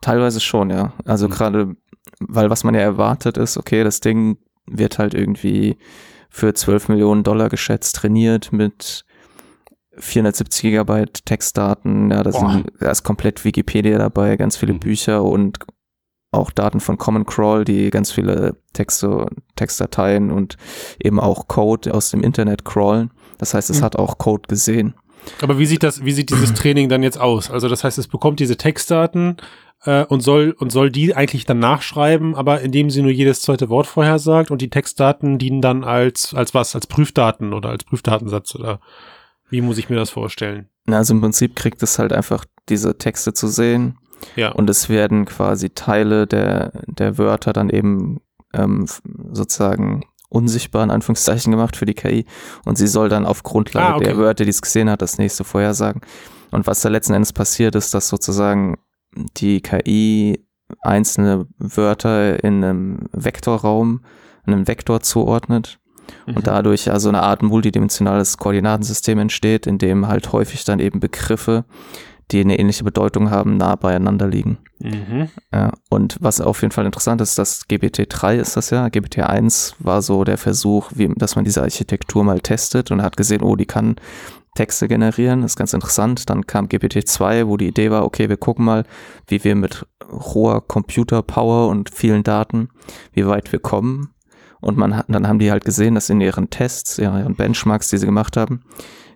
Teilweise schon, ja. Also Mhm. gerade, weil was man ja erwartet ist, okay, das Ding wird halt irgendwie für 12 Millionen Dollar geschätzt trainiert mit 470 Gigabyte Textdaten, ja, da, sind, da ist komplett Wikipedia dabei, ganz viele Mhm. Bücher und auch Daten von Common Crawl, die ganz viele Texte, Textdateien und eben auch Code aus dem Internet crawlen. Das heißt, es Mhm. hat auch Code gesehen. Aber wie sieht das, wie sieht dieses Training dann jetzt aus? Also das heißt, es bekommt diese Textdaten äh, und soll und soll die eigentlich dann nachschreiben, aber indem sie nur jedes zweite Wort vorhersagt und die Textdaten dienen dann als als was, als Prüfdaten oder als Prüfdatensatz oder wie muss ich mir das vorstellen? Na, Also im Prinzip kriegt es halt einfach diese Texte zu sehen Ja. und es werden quasi Teile der, der Wörter dann eben ähm, sozusagen unsichtbar in Anführungszeichen gemacht für die KI und sie soll dann auf Grundlage Ah, okay. der Wörter, die es gesehen hat, das nächste vorhersagen. Und was da letzten Endes passiert ist, dass sozusagen die KI einzelne Wörter in einem Vektorraum, einem Vektor zuordnet Mhm. und dadurch also eine Art multidimensionales Koordinatensystem entsteht, in dem halt häufig dann eben Begriffe, die eine ähnliche Bedeutung haben, nah beieinander liegen. Mhm. Ja, und was auf jeden Fall interessant ist, dass GPT-3 ist das ja. GPT-1 war so der Versuch, wie, dass man diese Architektur mal testet und hat gesehen, oh, die kann Texte generieren, ist ganz interessant. Dann kam GPT-2, wo die Idee war, okay, wir gucken mal, wie wir mit hoher Computer-Power und vielen Daten, wie weit wir kommen. Und man hat, dann haben die halt gesehen, dass in ihren Tests, ja, ihren Benchmarks, die sie gemacht haben,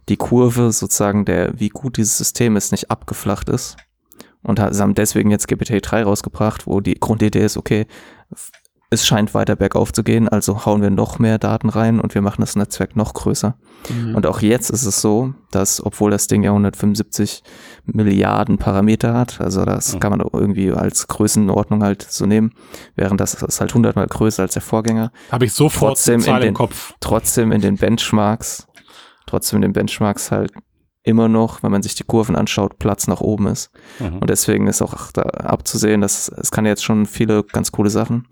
die Kurve sozusagen der, wie gut dieses System ist, nicht abgeflacht ist. Und sie haben deswegen jetzt GPT-3 rausgebracht, wo die Grundidee ist, okay, es scheint weiter bergauf zu gehen, also hauen wir noch mehr Daten rein und wir machen das Netzwerk noch größer. Mhm. Und auch jetzt ist es so, dass, obwohl das Ding ja 175 Milliarden Parameter hat, also das Mhm. kann man irgendwie als Größenordnung halt so nehmen, während das ist halt hundertmal größer als der Vorgänger, Habe ich sofort Trotzdem Zahl in im den- Kopf. trotzdem in den Benchmarks, trotzdem in den Benchmarks halt immer noch, wenn man sich die Kurven anschaut, Platz nach oben ist. Mhm. Und deswegen ist auch da abzusehen, dass es kann jetzt schon viele ganz coole Sachen,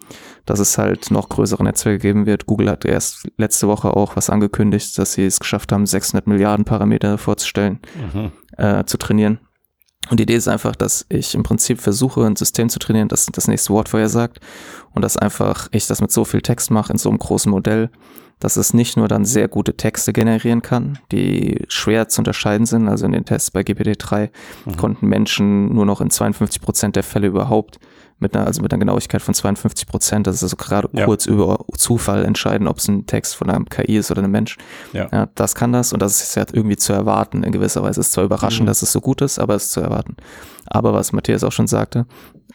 dass es halt noch größere Netzwerke geben wird. Google hat erst letzte Woche auch was angekündigt, dass sie es geschafft haben, 600 Milliarden Parameter vorzustellen, Mhm. äh, zu trainieren. Und die Idee ist einfach, dass ich im Prinzip versuche, ein System zu trainieren, das das nächste Wort vorhersagt und dass einfach ich das mit so viel Text mache in so einem großen Modell, dass es nicht nur dann sehr gute Texte generieren kann, die schwer zu unterscheiden sind. Also in den Tests bei GPT-3 Mhm. konnten Menschen nur noch in 52 Prozent der Fälle überhaupt mit einer, also mit einer Genauigkeit von 52 Prozent, das ist also gerade Ja. kurz über Zufall entscheiden, ob es ein Text von einem KI ist oder einem Mensch. Ja. Ja, das kann das und das ist ja irgendwie zu erwarten in gewisser Weise. Es ist zwar überraschend, Mhm. dass es so gut ist, aber es ist zu erwarten. Aber was Matthias auch schon sagte,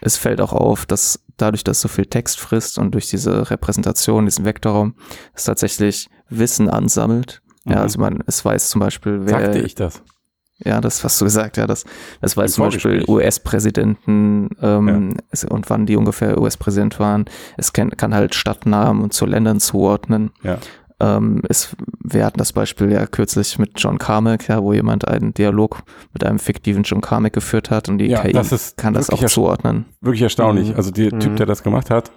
es fällt auch auf, dass dadurch, dass so viel Text frisst und durch diese Repräsentation, diesen Vektorraum, es tatsächlich Wissen ansammelt. Ja, Mhm. also man, es weiß zum Beispiel, wer, Sagte ich das? Ja, das hast du gesagt, ja, das, das weiß Im zum Beispiel. US-Präsidenten ähm, es- und wann die ungefähr US-Präsident waren. Es kann, kann halt Stadtnamen und zu Ländern zuordnen. Ja. Ähm, es, wir hatten das Beispiel ja kürzlich mit John Carmack, ja, wo jemand einen Dialog mit einem fiktiven John Carmack geführt hat und die Ja, KI das ist kann das auch zuordnen. Wirklich erstaunlich. Mhm. Also der Mhm. Typ, der das gemacht hat,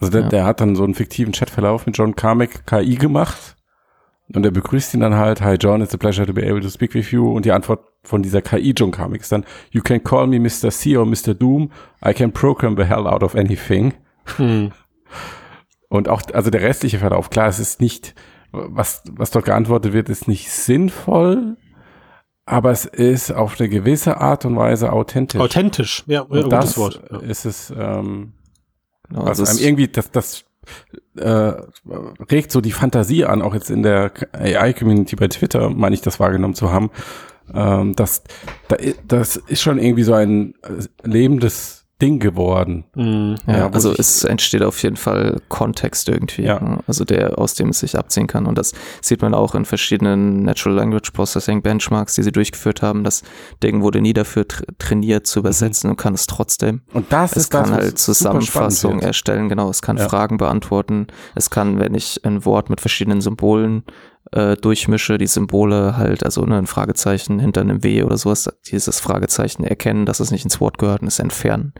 also der, Ja. der hat dann so einen fiktiven Chatverlauf mit John Carmack KI gemacht und er begrüßt ihn dann halt, Hi John, it's a pleasure to be able to speak with you und die Antwort von dieser KI John Carmack ist dann, You can call me Mr. C or Mr. Doom, I can program the hell out of anything. Hm. Und auch, also der restliche Verlauf, klar, es ist nicht, was, was dort geantwortet wird, ist nicht sinnvoll, aber es ist auf eine gewisse Art und Weise authentisch. Authentisch, ja, ja und gutes das Wort. Ja. ist es, ähm, Genau, was also einem es- irgendwie, das, das äh, regt so die Fantasie an, auch jetzt in der AI-Community bei Twitter, meine ich das wahrgenommen zu haben, ähm, dass da, das ist schon irgendwie so ein äh, lebendes Ding geworden. Hm. Ja, Ja, also es entsteht auf jeden Fall Kontext irgendwie, Ja. ja. also der, aus dem es sich abziehen kann. Und das sieht man auch in verschiedenen Natural Language Processing Benchmarks, die sie durchgeführt haben. Das Ding wurde nie dafür tr trainiert zu übersetzen und kann es trotzdem. Und das Es ist das, kann was halt Zusammenfassungen erstellen, genau. Es kann. Fragen beantworten. Es kann, wenn ich ein Wort mit verschiedenen Symbolen äh, durchmische, die Symbole halt, also ne, ein Fragezeichen hinter einem W oder sowas, dieses Fragezeichen erkennen, dass es nicht ins Wort gehört und es entfernen.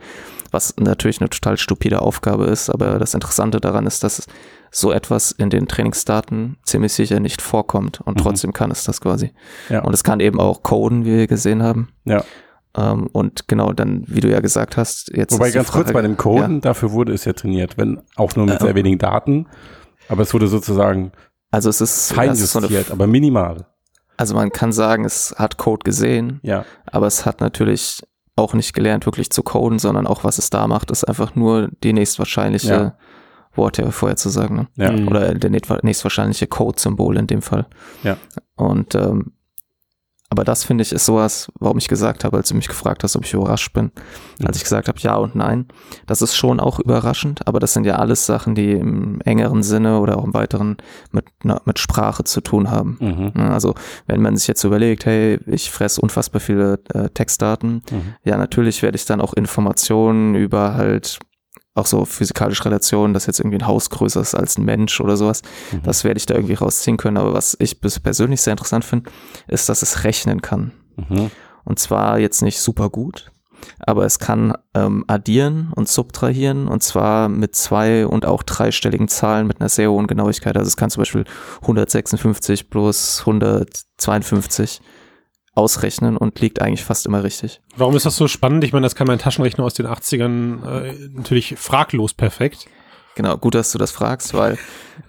Was natürlich eine total stupide Aufgabe ist, aber das Interessante daran ist, dass so etwas in den Trainingsdaten ziemlich sicher nicht vorkommt und Mhm. trotzdem kann es das quasi. Ja. Und es kann eben auch coden, wie wir gesehen haben. Ja. Ähm, und genau dann, wie du ja gesagt hast, jetzt Wobei ganz kurz Frage- bei dem Coden, dafür wurde es ja trainiert, wenn auch nur mit Ja. sehr wenigen Daten, aber es wurde sozusagen Also es ist, fein ist so eine, justiert, aber minimal. Also man kann sagen, es hat Code gesehen, Ja. aber es hat natürlich auch nicht gelernt, wirklich zu coden, sondern auch was es da macht, ist einfach nur die nächstwahrscheinliche Ja. Worte vorherzusagen. Ne? Ja. Oder der nächst- nächstwahrscheinliche Code-Symbol in dem Fall. Ja. Und ähm, aber das finde ich ist sowas, warum ich gesagt habe, als du mich gefragt hast, ob ich überrascht bin, als ich gesagt habe ja und nein. Das ist schon auch überraschend, aber das sind ja alles Sachen, die im engeren Sinne oder auch im weiteren mit, na, mit Sprache zu tun haben. Mhm. Also wenn man sich jetzt überlegt, hey, ich fresse unfassbar viele äh, Textdaten, Mhm. ja, natürlich werde ich dann auch Informationen über halt auch so physikalische Relationen, dass jetzt irgendwie ein Haus größer ist als ein Mensch oder sowas, Mhm. das werde ich da irgendwie rausziehen können. Aber was ich persönlich sehr interessant finde, ist, dass es rechnen kann. Mhm. Und zwar jetzt nicht super gut, aber es kann ähm, addieren und subtrahieren und zwar mit zwei und auch dreistelligen Zahlen mit einer sehr hohen Genauigkeit. Also es kann zum Beispiel 156 plus 152 ausrechnen und liegt eigentlich fast immer richtig. Warum ist das so spannend? Ich meine, das kann mein Taschenrechner aus den 80ern äh, natürlich fraglos perfekt. Genau, gut, dass du das fragst, weil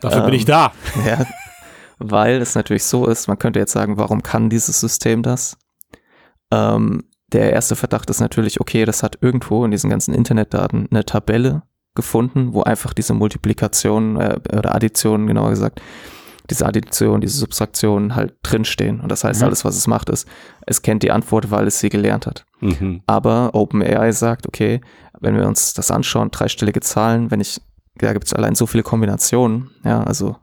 Dafür bin Ähm, ich da. Ja, weil es natürlich so ist, man könnte jetzt sagen, warum kann dieses System das? Ähm, der erste Verdacht ist natürlich, okay, das hat irgendwo in diesen ganzen Internetdaten eine Tabelle gefunden, wo einfach diese Multiplikation äh, oder Addition, genauer gesagt, diese Addition, diese Subtraktion halt drinstehen. Und das heißt, Mhm. alles, was es macht, ist, es kennt die Antwort, weil es sie gelernt hat. Mhm. Aber OpenAI sagt, okay, wenn wir uns das anschauen, dreistellige Zahlen, wenn ich, da gibt es allein so viele Kombinationen, ja, also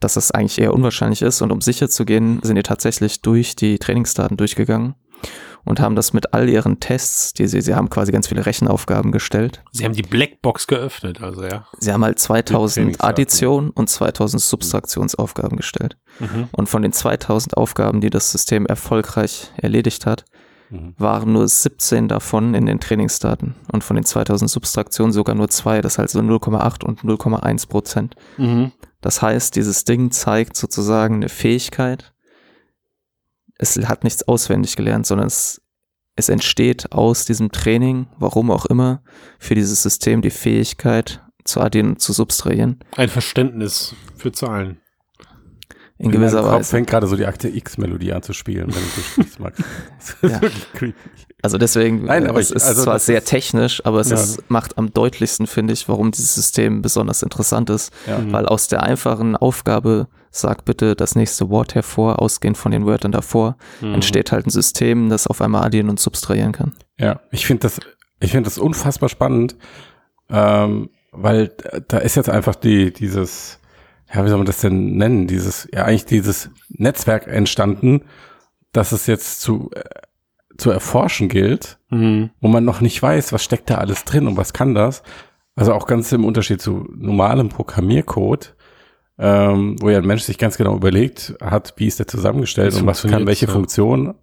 dass das eigentlich eher unwahrscheinlich ist. Und um sicher zu gehen, sind die tatsächlich durch die Trainingsdaten durchgegangen und haben das mit all ihren Tests, die sie, sie haben quasi ganz viele Rechenaufgaben gestellt. Sie haben die Blackbox geöffnet, also ja. Sie haben halt 2000 Trainingsdaten. Addition und 2000 Subtraktionsaufgaben gestellt. Mhm. Und von den 2000 Aufgaben, die das System erfolgreich erledigt hat, Mhm. waren nur 17 davon in den Trainingsdaten und von den 2000 Subtraktionen sogar nur zwei, das heißt so 0,8 und 0,1 Prozent. Mhm. Das heißt, dieses Ding zeigt sozusagen eine Fähigkeit. Es hat nichts auswendig gelernt, sondern es, es entsteht aus diesem Training, warum auch immer, für dieses System die Fähigkeit zu addieren und zu subtrahieren. Ein Verständnis für Zahlen. In gewisser meinem Kopf Weise. fängt gerade so die Akte X-Melodie an zu spielen, wenn du sprichst, Max. Das ist Ja. wirklich creepy. Also deswegen, Nein, aber es ich- ist also zwar das sehr ist- technisch, aber es Ja. ist, macht am deutlichsten, finde ich, warum dieses System besonders interessant ist. Ja. Weil aus der einfachen Aufgabe, sag bitte das nächste Wort hervor, ausgehend von den Wörtern davor, Mhm. entsteht halt ein System, das auf einmal addieren und subtrahieren kann. Ja, ich finde das, ich finde das unfassbar spannend, ähm, weil da ist jetzt einfach die, dieses, ja, wie soll man das denn nennen? Dieses, ja, eigentlich dieses Netzwerk entstanden, dass es jetzt zu, äh, zu erforschen gilt, Mhm. wo man noch nicht weiß, was steckt da alles drin und was kann das. Also auch ganz im Unterschied zu normalem Programmiercode, ähm, wo ja ein Mensch sich ganz genau überlegt hat, wie ist der zusammengestellt Wie und was kann welche ja. Funktion.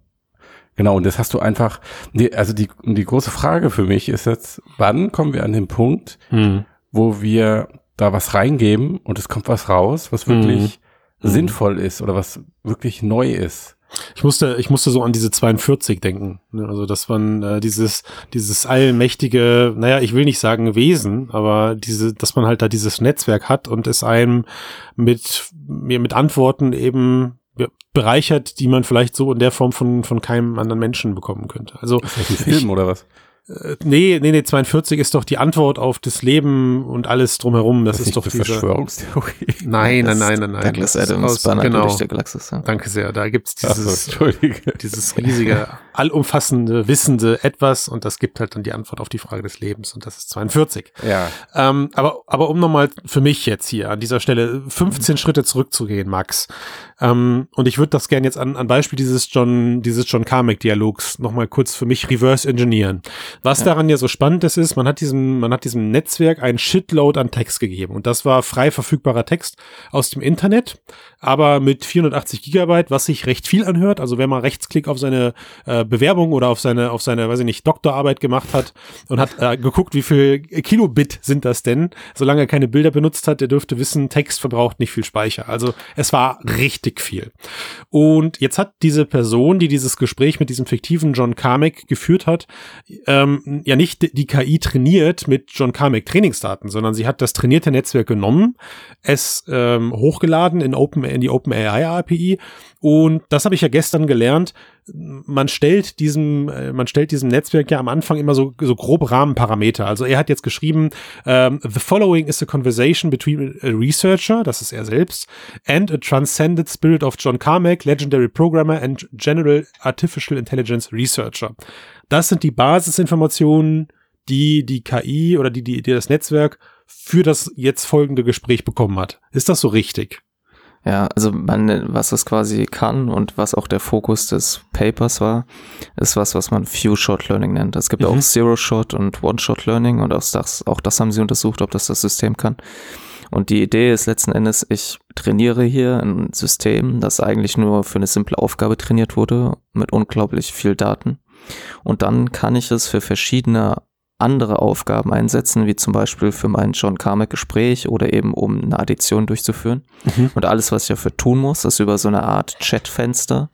Genau, und das hast du einfach, die, also die, die große Frage für mich ist jetzt, wann kommen wir an den Punkt, Mhm. wo wir da was reingeben und es kommt was raus, was wirklich Mhm. sinnvoll ist oder was wirklich neu ist. Ich musste, ich musste so an diese 42 denken. ne? Also, dass man äh, dieses, dieses allmächtige, naja, ich will nicht sagen Wesen, aber diese, dass man halt da dieses Netzwerk hat und es einem mit, mir mit Antworten eben bereichert, die man vielleicht so in der Form von, von keinem anderen Menschen bekommen könnte. Also, Ist das ein Film oder was? Äh, nee, nee, nee, 42 ist doch die Antwort auf das Leben und alles drumherum. Das, ist nicht doch eine diese, Verschwörungstheorie. Nein, nein, Das nein, nein, nein. Douglas Das ist Adams, aus- Banner genau. durch der Galaxis. Ja. Danke sehr. Da gibt's Ach so, dieses, dieses riesige, allumfassende, wissende Etwas und das gibt halt dann die Antwort auf die Frage des Lebens und das ist 42. Ja. Ähm, aber, aber um nochmal für mich jetzt hier an dieser Stelle 15 Schritte zurückzugehen, Max. Ähm, und ich würde das gerne jetzt an, an Beispiel dieses John, dieses John Carmack-Dialogs nochmal kurz für mich reverse engineeren. Was Ja. daran ja so spannend ist, ist, man hat diesem, man hat diesem Netzwerk ein Shitload an Text gegeben. Und das war frei verfügbarer Text aus dem Internet, aber mit 480 Gigabyte, was sich recht viel anhört. Also wenn man Rechtsklick auf seine äh, Bewerbung oder auf seine, auf seine, weiß ich nicht, Doktorarbeit gemacht hat und hat äh, geguckt, wie viel Kilobit sind das denn, solange er keine Bilder benutzt hat, der dürfte wissen, Text verbraucht nicht viel Speicher. Also es war richtig viel. Und jetzt hat diese Person, die dieses Gespräch mit diesem fiktiven John Carmack geführt hat, ähm, ja nicht die KI trainiert mit John Carmack Trainingsdaten, sondern sie hat das trainierte Netzwerk genommen, es ähm, hochgeladen in, Open, in die OpenAI API und das habe ich ja gestern gelernt. Man stellt diesem, äh, man stellt diesem Netzwerk ja am Anfang immer so, so grob Rahmenparameter. Also er hat jetzt geschrieben, um, the following is a conversation between a researcher, das ist er selbst, and a transcended spirit of John Carmack, legendary programmer and general artificial intelligence researcher. Das sind die Basisinformationen, die die KI oder die, die, die das Netzwerk für das jetzt folgende Gespräch bekommen hat. Ist das so richtig? Ja, also man, was es quasi kann und was auch der Fokus des Papers war, ist was, was man Few-Shot-Learning nennt. Es gibt mhm. auch Zero-Shot und One-Shot-Learning und auch das, auch das haben sie untersucht, ob das das System kann. Und die Idee ist letzten Endes, ich trainiere hier ein System, das eigentlich nur für eine simple Aufgabe trainiert wurde, mit unglaublich viel Daten. Und dann kann ich es für verschiedene andere Aufgaben einsetzen, wie zum Beispiel für mein John Carmack Gespräch oder eben um eine Addition durchzuführen. Mhm. Und alles, was ich dafür tun muss, ist über so eine Art Chatfenster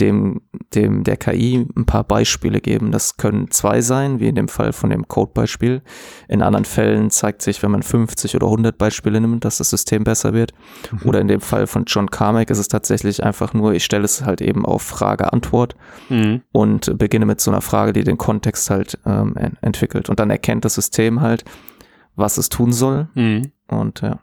dem, dem der KI ein paar Beispiele geben. Das können zwei sein, wie in dem Fall von dem Code-Beispiel. In anderen Fällen zeigt sich, wenn man 50 oder 100 Beispiele nimmt, dass das System besser wird. Mhm. Oder in dem Fall von John Carmack ist es tatsächlich einfach nur, ich stelle es halt eben auf Frage-Antwort mhm. und beginne mit so einer Frage, die den Kontext halt ähm, entwickelt. Und dann erkennt das System halt, was es tun soll. Mhm. Und ja.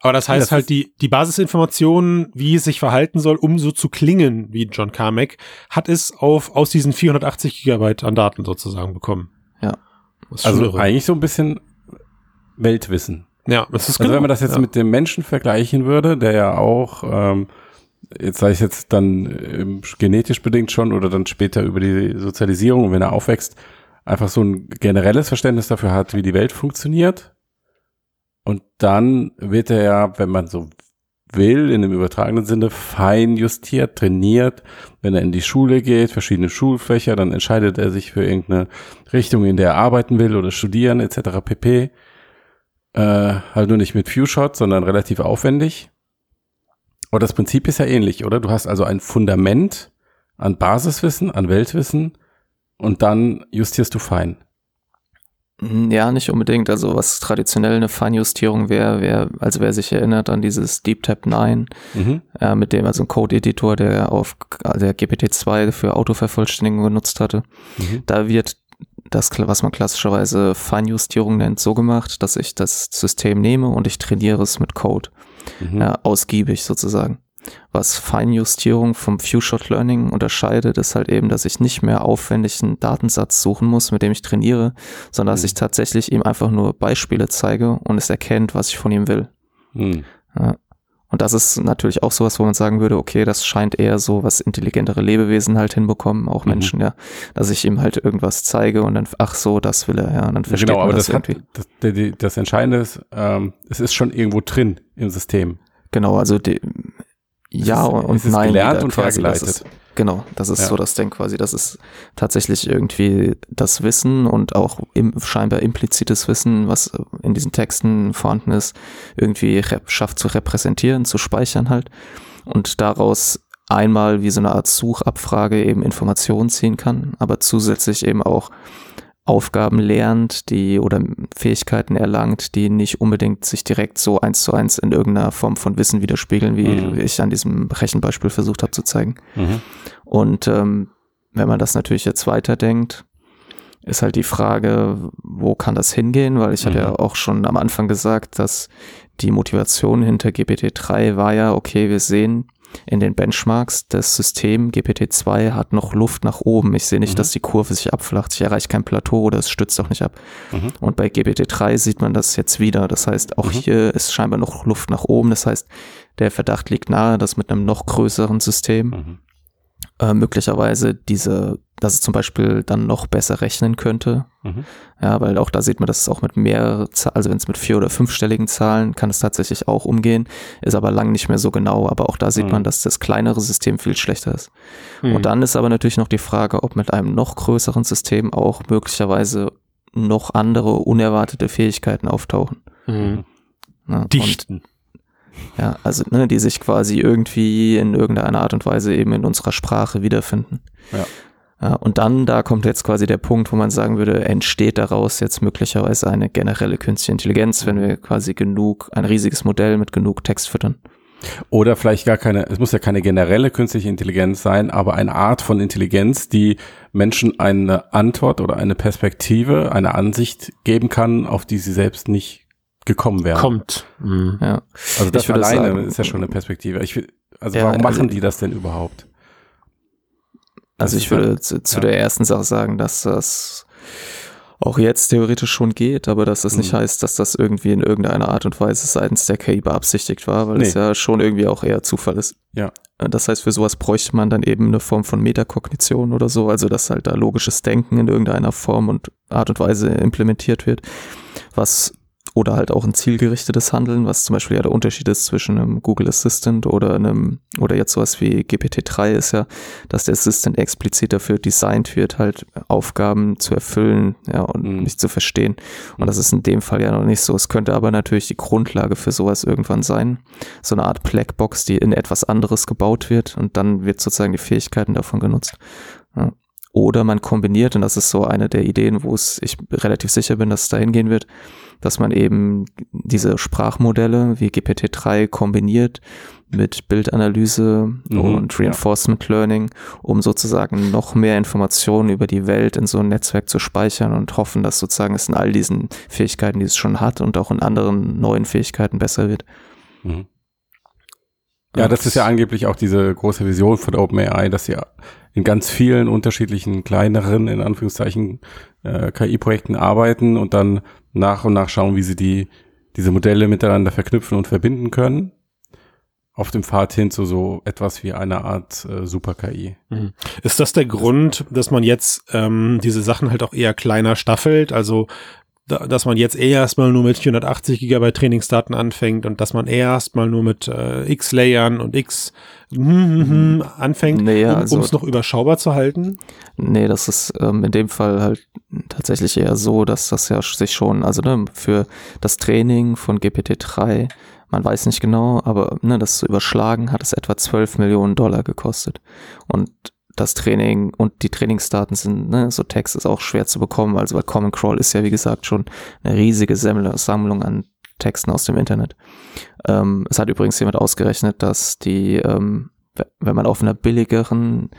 Aber das heißt das halt, die, die Basisinformationen, wie es sich verhalten soll, um so zu klingen wie John Carmack, hat es auf, aus diesen 480 Gigabyte an Daten sozusagen bekommen. Ja. Also irre. eigentlich so ein bisschen Weltwissen. Ja, das ist Also genau. wenn man das jetzt ja. mit dem Menschen vergleichen würde, der ja auch, ähm, jetzt sage ich jetzt dann ähm, genetisch bedingt schon oder dann später über die Sozialisierung, wenn er aufwächst, einfach so ein generelles Verständnis dafür hat, wie die Welt funktioniert, und dann wird er ja, wenn man so will, in dem übertragenen Sinne fein justiert, trainiert. Wenn er in die Schule geht, verschiedene Schulfächer, dann entscheidet er sich für irgendeine Richtung, in der er arbeiten will oder studieren etc. pp. Äh, halt nur nicht mit Few Shot, sondern relativ aufwendig. Aber das Prinzip ist ja ähnlich, oder? Du hast also ein Fundament an Basiswissen, an Weltwissen und dann justierst du fein. Hm, ja, nicht unbedingt. Also was traditionell eine Feinjustierung wäre, wäre, also wer sich erinnert an dieses Deep Tap 9, mhm. äh, mit dem also ein Code-Editor, der auf der GPT-2 für Autovervollständigung genutzt hatte, mhm. da wird das, was man klassischerweise Feinjustierung nennt, so gemacht, dass ich das System nehme und ich trainiere es mit Code. Mhm. Ja, ausgiebig sozusagen. Was Feinjustierung vom Few-Shot Learning unterscheidet, ist halt eben, dass ich nicht mehr aufwendig einen Datensatz suchen muss, mit dem ich trainiere, sondern dass mhm. ich tatsächlich ihm einfach nur Beispiele zeige und es erkennt, was ich von ihm will. Mhm. Ja. Und das ist natürlich auch sowas, wo man sagen würde, okay, das scheint eher so, was intelligentere Lebewesen halt hinbekommen, auch mhm. Menschen, ja. Dass ich ihm halt irgendwas zeige und dann, ach so, das will er, ja, und dann versteht genau, aber das, das irgendwie. Hat, das, das Entscheidende ist, ähm, es ist schon irgendwo drin im System. Genau, also die, ja ist, und nein. Gelernt und quasi. Ist, genau, das ist ja. so das Ding quasi. Das ist tatsächlich irgendwie das Wissen und auch im, scheinbar implizites Wissen, was in diesen Texten vorhanden ist, irgendwie schafft zu repräsentieren, zu speichern halt und daraus einmal wie so eine Art Suchabfrage eben Informationen ziehen kann, aber zusätzlich eben auch Aufgaben lernt, die oder Fähigkeiten erlangt, die nicht unbedingt sich direkt so eins zu eins in irgendeiner Form von Wissen widerspiegeln, wie mhm. ich an diesem Rechenbeispiel versucht habe zu zeigen. Mhm. Und ähm, wenn man das natürlich jetzt weiterdenkt, ist halt die Frage, wo kann das hingehen? Weil ich mhm. hatte ja auch schon am Anfang gesagt, dass die Motivation hinter GPT-3 war ja, okay, wir sehen, in den Benchmarks, das System GPT-2 hat noch Luft nach oben. Ich sehe nicht, mhm. dass die Kurve sich abflacht. Ich erreiche kein Plateau oder es stützt auch nicht ab. Mhm. Und bei GPT-3 sieht man das jetzt wieder. Das heißt, auch mhm. hier ist scheinbar noch Luft nach oben. Das heißt, der Verdacht liegt nahe, dass mit einem noch größeren System mhm äh, möglicherweise diese, dass es zum Beispiel dann noch besser rechnen könnte. Mhm. Ja, weil auch da sieht man, dass es auch mit mehr, also wenn es mit vier- oder fünfstelligen Zahlen kann es tatsächlich auch umgehen, ist aber lang nicht mehr so genau. Aber auch da sieht mhm. man, dass das kleinere System viel schlechter ist. Mhm. Und dann ist aber natürlich noch die Frage, ob mit einem noch größeren System auch möglicherweise noch andere unerwartete Fähigkeiten auftauchen. Mhm. Ja, Dichten. Ja, also ne, die sich quasi irgendwie in irgendeiner Art und Weise eben in unserer Sprache wiederfinden. Ja. Ja, und dann, da kommt jetzt quasi der Punkt, wo man sagen würde, entsteht daraus jetzt möglicherweise eine generelle künstliche Intelligenz, wenn wir quasi genug, ein riesiges Modell mit genug Text füttern. Oder vielleicht gar keine, es muss ja keine generelle künstliche Intelligenz sein, aber eine Art von Intelligenz, die Menschen eine Antwort oder eine Perspektive, eine Ansicht geben kann, auf die sie selbst nicht gekommen wären. Kommt. Mhm. Ja. Also das Ich würde alleine sagen- ist ja schon eine Perspektive. Ich, will- also Ja, warum also- machen die das denn überhaupt? Also Das ich ist würde halt- zu, zu ja. der ersten Sache sagen, dass das auch jetzt theoretisch schon geht, aber dass das nicht Mhm. heißt, dass das irgendwie in irgendeiner Art und Weise seitens der KI beabsichtigt war, weil es Nee. ja schon irgendwie auch eher Zufall ist. Ja. Äh, Das heißt, für sowas bräuchte man dann eben eine Form von Metakognition oder so, also dass halt da logisches Denken in irgendeiner Form und Art und Weise implementiert wird, was oder halt auch ein zielgerichtetes Handeln, was zum Beispiel ja der Unterschied ist zwischen einem Google Assistant oder einem, oder jetzt sowas wie GPT-3 ist ja, dass der Assistant explizit dafür designt wird, halt Aufgaben zu erfüllen, ja, und Mhm. mich zu verstehen. Und das ist in dem Fall ja noch nicht so. Es könnte aber natürlich die Grundlage für sowas irgendwann sein. So eine Art Blackbox, die in etwas anderes gebaut wird und dann wird sozusagen die Fähigkeiten davon genutzt. Ja. Oder man kombiniert, und das ist so eine der Ideen, wo es ich relativ sicher bin, dass es dahin gehen wird, dass man eben diese Sprachmodelle wie GPT-3 kombiniert mit Bildanalyse Mhm, und ja. Reinforcement Learning, um sozusagen noch mehr Informationen über die Welt in so ein Netzwerk zu speichern und hoffen, dass sozusagen es in all diesen Fähigkeiten, die es schon hat und auch in anderen neuen Fähigkeiten besser wird. Mhm. Ja, das ist ja angeblich auch diese große Vision von OpenAI, dass sie in ganz vielen unterschiedlichen kleineren, in Anführungszeichen, äh, KI-Projekten arbeiten und dann nach und nach schauen, wie sie die, diese Modelle miteinander verknüpfen und verbinden können. Auf dem Pfad hin zu so etwas wie einer Art äh, Super-KI. Ist das der Grund, dass man jetzt ähm, diese Sachen halt auch eher kleiner staffelt? Also, dass man jetzt erstmal nur mit 480 Gigabyte Trainingsdaten anfängt und dass man erstmal nur mit äh, X Layern und X hm, hm, hm, anfängt, Nee, um also- es noch überschaubar zu halten? Nee, das ist ähm, in dem Fall halt tatsächlich eher so, dass das ja sich schon, also ne, für das Training von GPT-3, man weiß nicht genau, aber ne, das zu überschlagen hat es etwa 12 Millionen Dollar gekostet. Und das Training und die Trainingsdaten sind, ne, so Text ist auch schwer zu bekommen, also weil Common Crawl ist ja wie gesagt schon eine riesige Samml- Sammlung an Texten aus dem Internet. Ähm, es hat übrigens jemand ausgerechnet, dass die, ähm, wenn man auf einer billigeren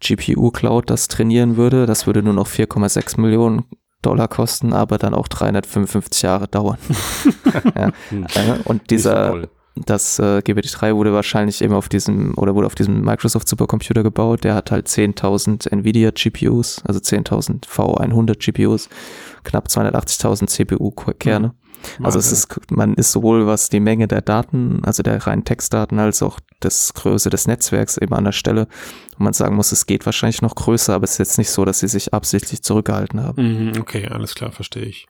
GPU-Cloud das trainieren würde, das würde nur noch 4,6 Millionen Dollar kosten, aber dann auch 355 Jahre dauern. ja. Hm. Äh, Und dieser. Das äh, GPT-3 wurde wahrscheinlich eben auf diesem, oder wurde auf diesem Microsoft Supercomputer gebaut, der hat halt 10.000 Nvidia GPUs, also 10.000 V100 GPUs, knapp 280.000 CPU-Kerne. Also es ist, man ist sowohl was die Menge der Daten, also der reinen Textdaten, als auch das Größe des Netzwerks eben an der Stelle, wo man sagen muss, es geht wahrscheinlich noch größer, aber es ist jetzt nicht so, dass sie sich absichtlich zurückgehalten haben. Mhm, Okay, alles klar, verstehe ich.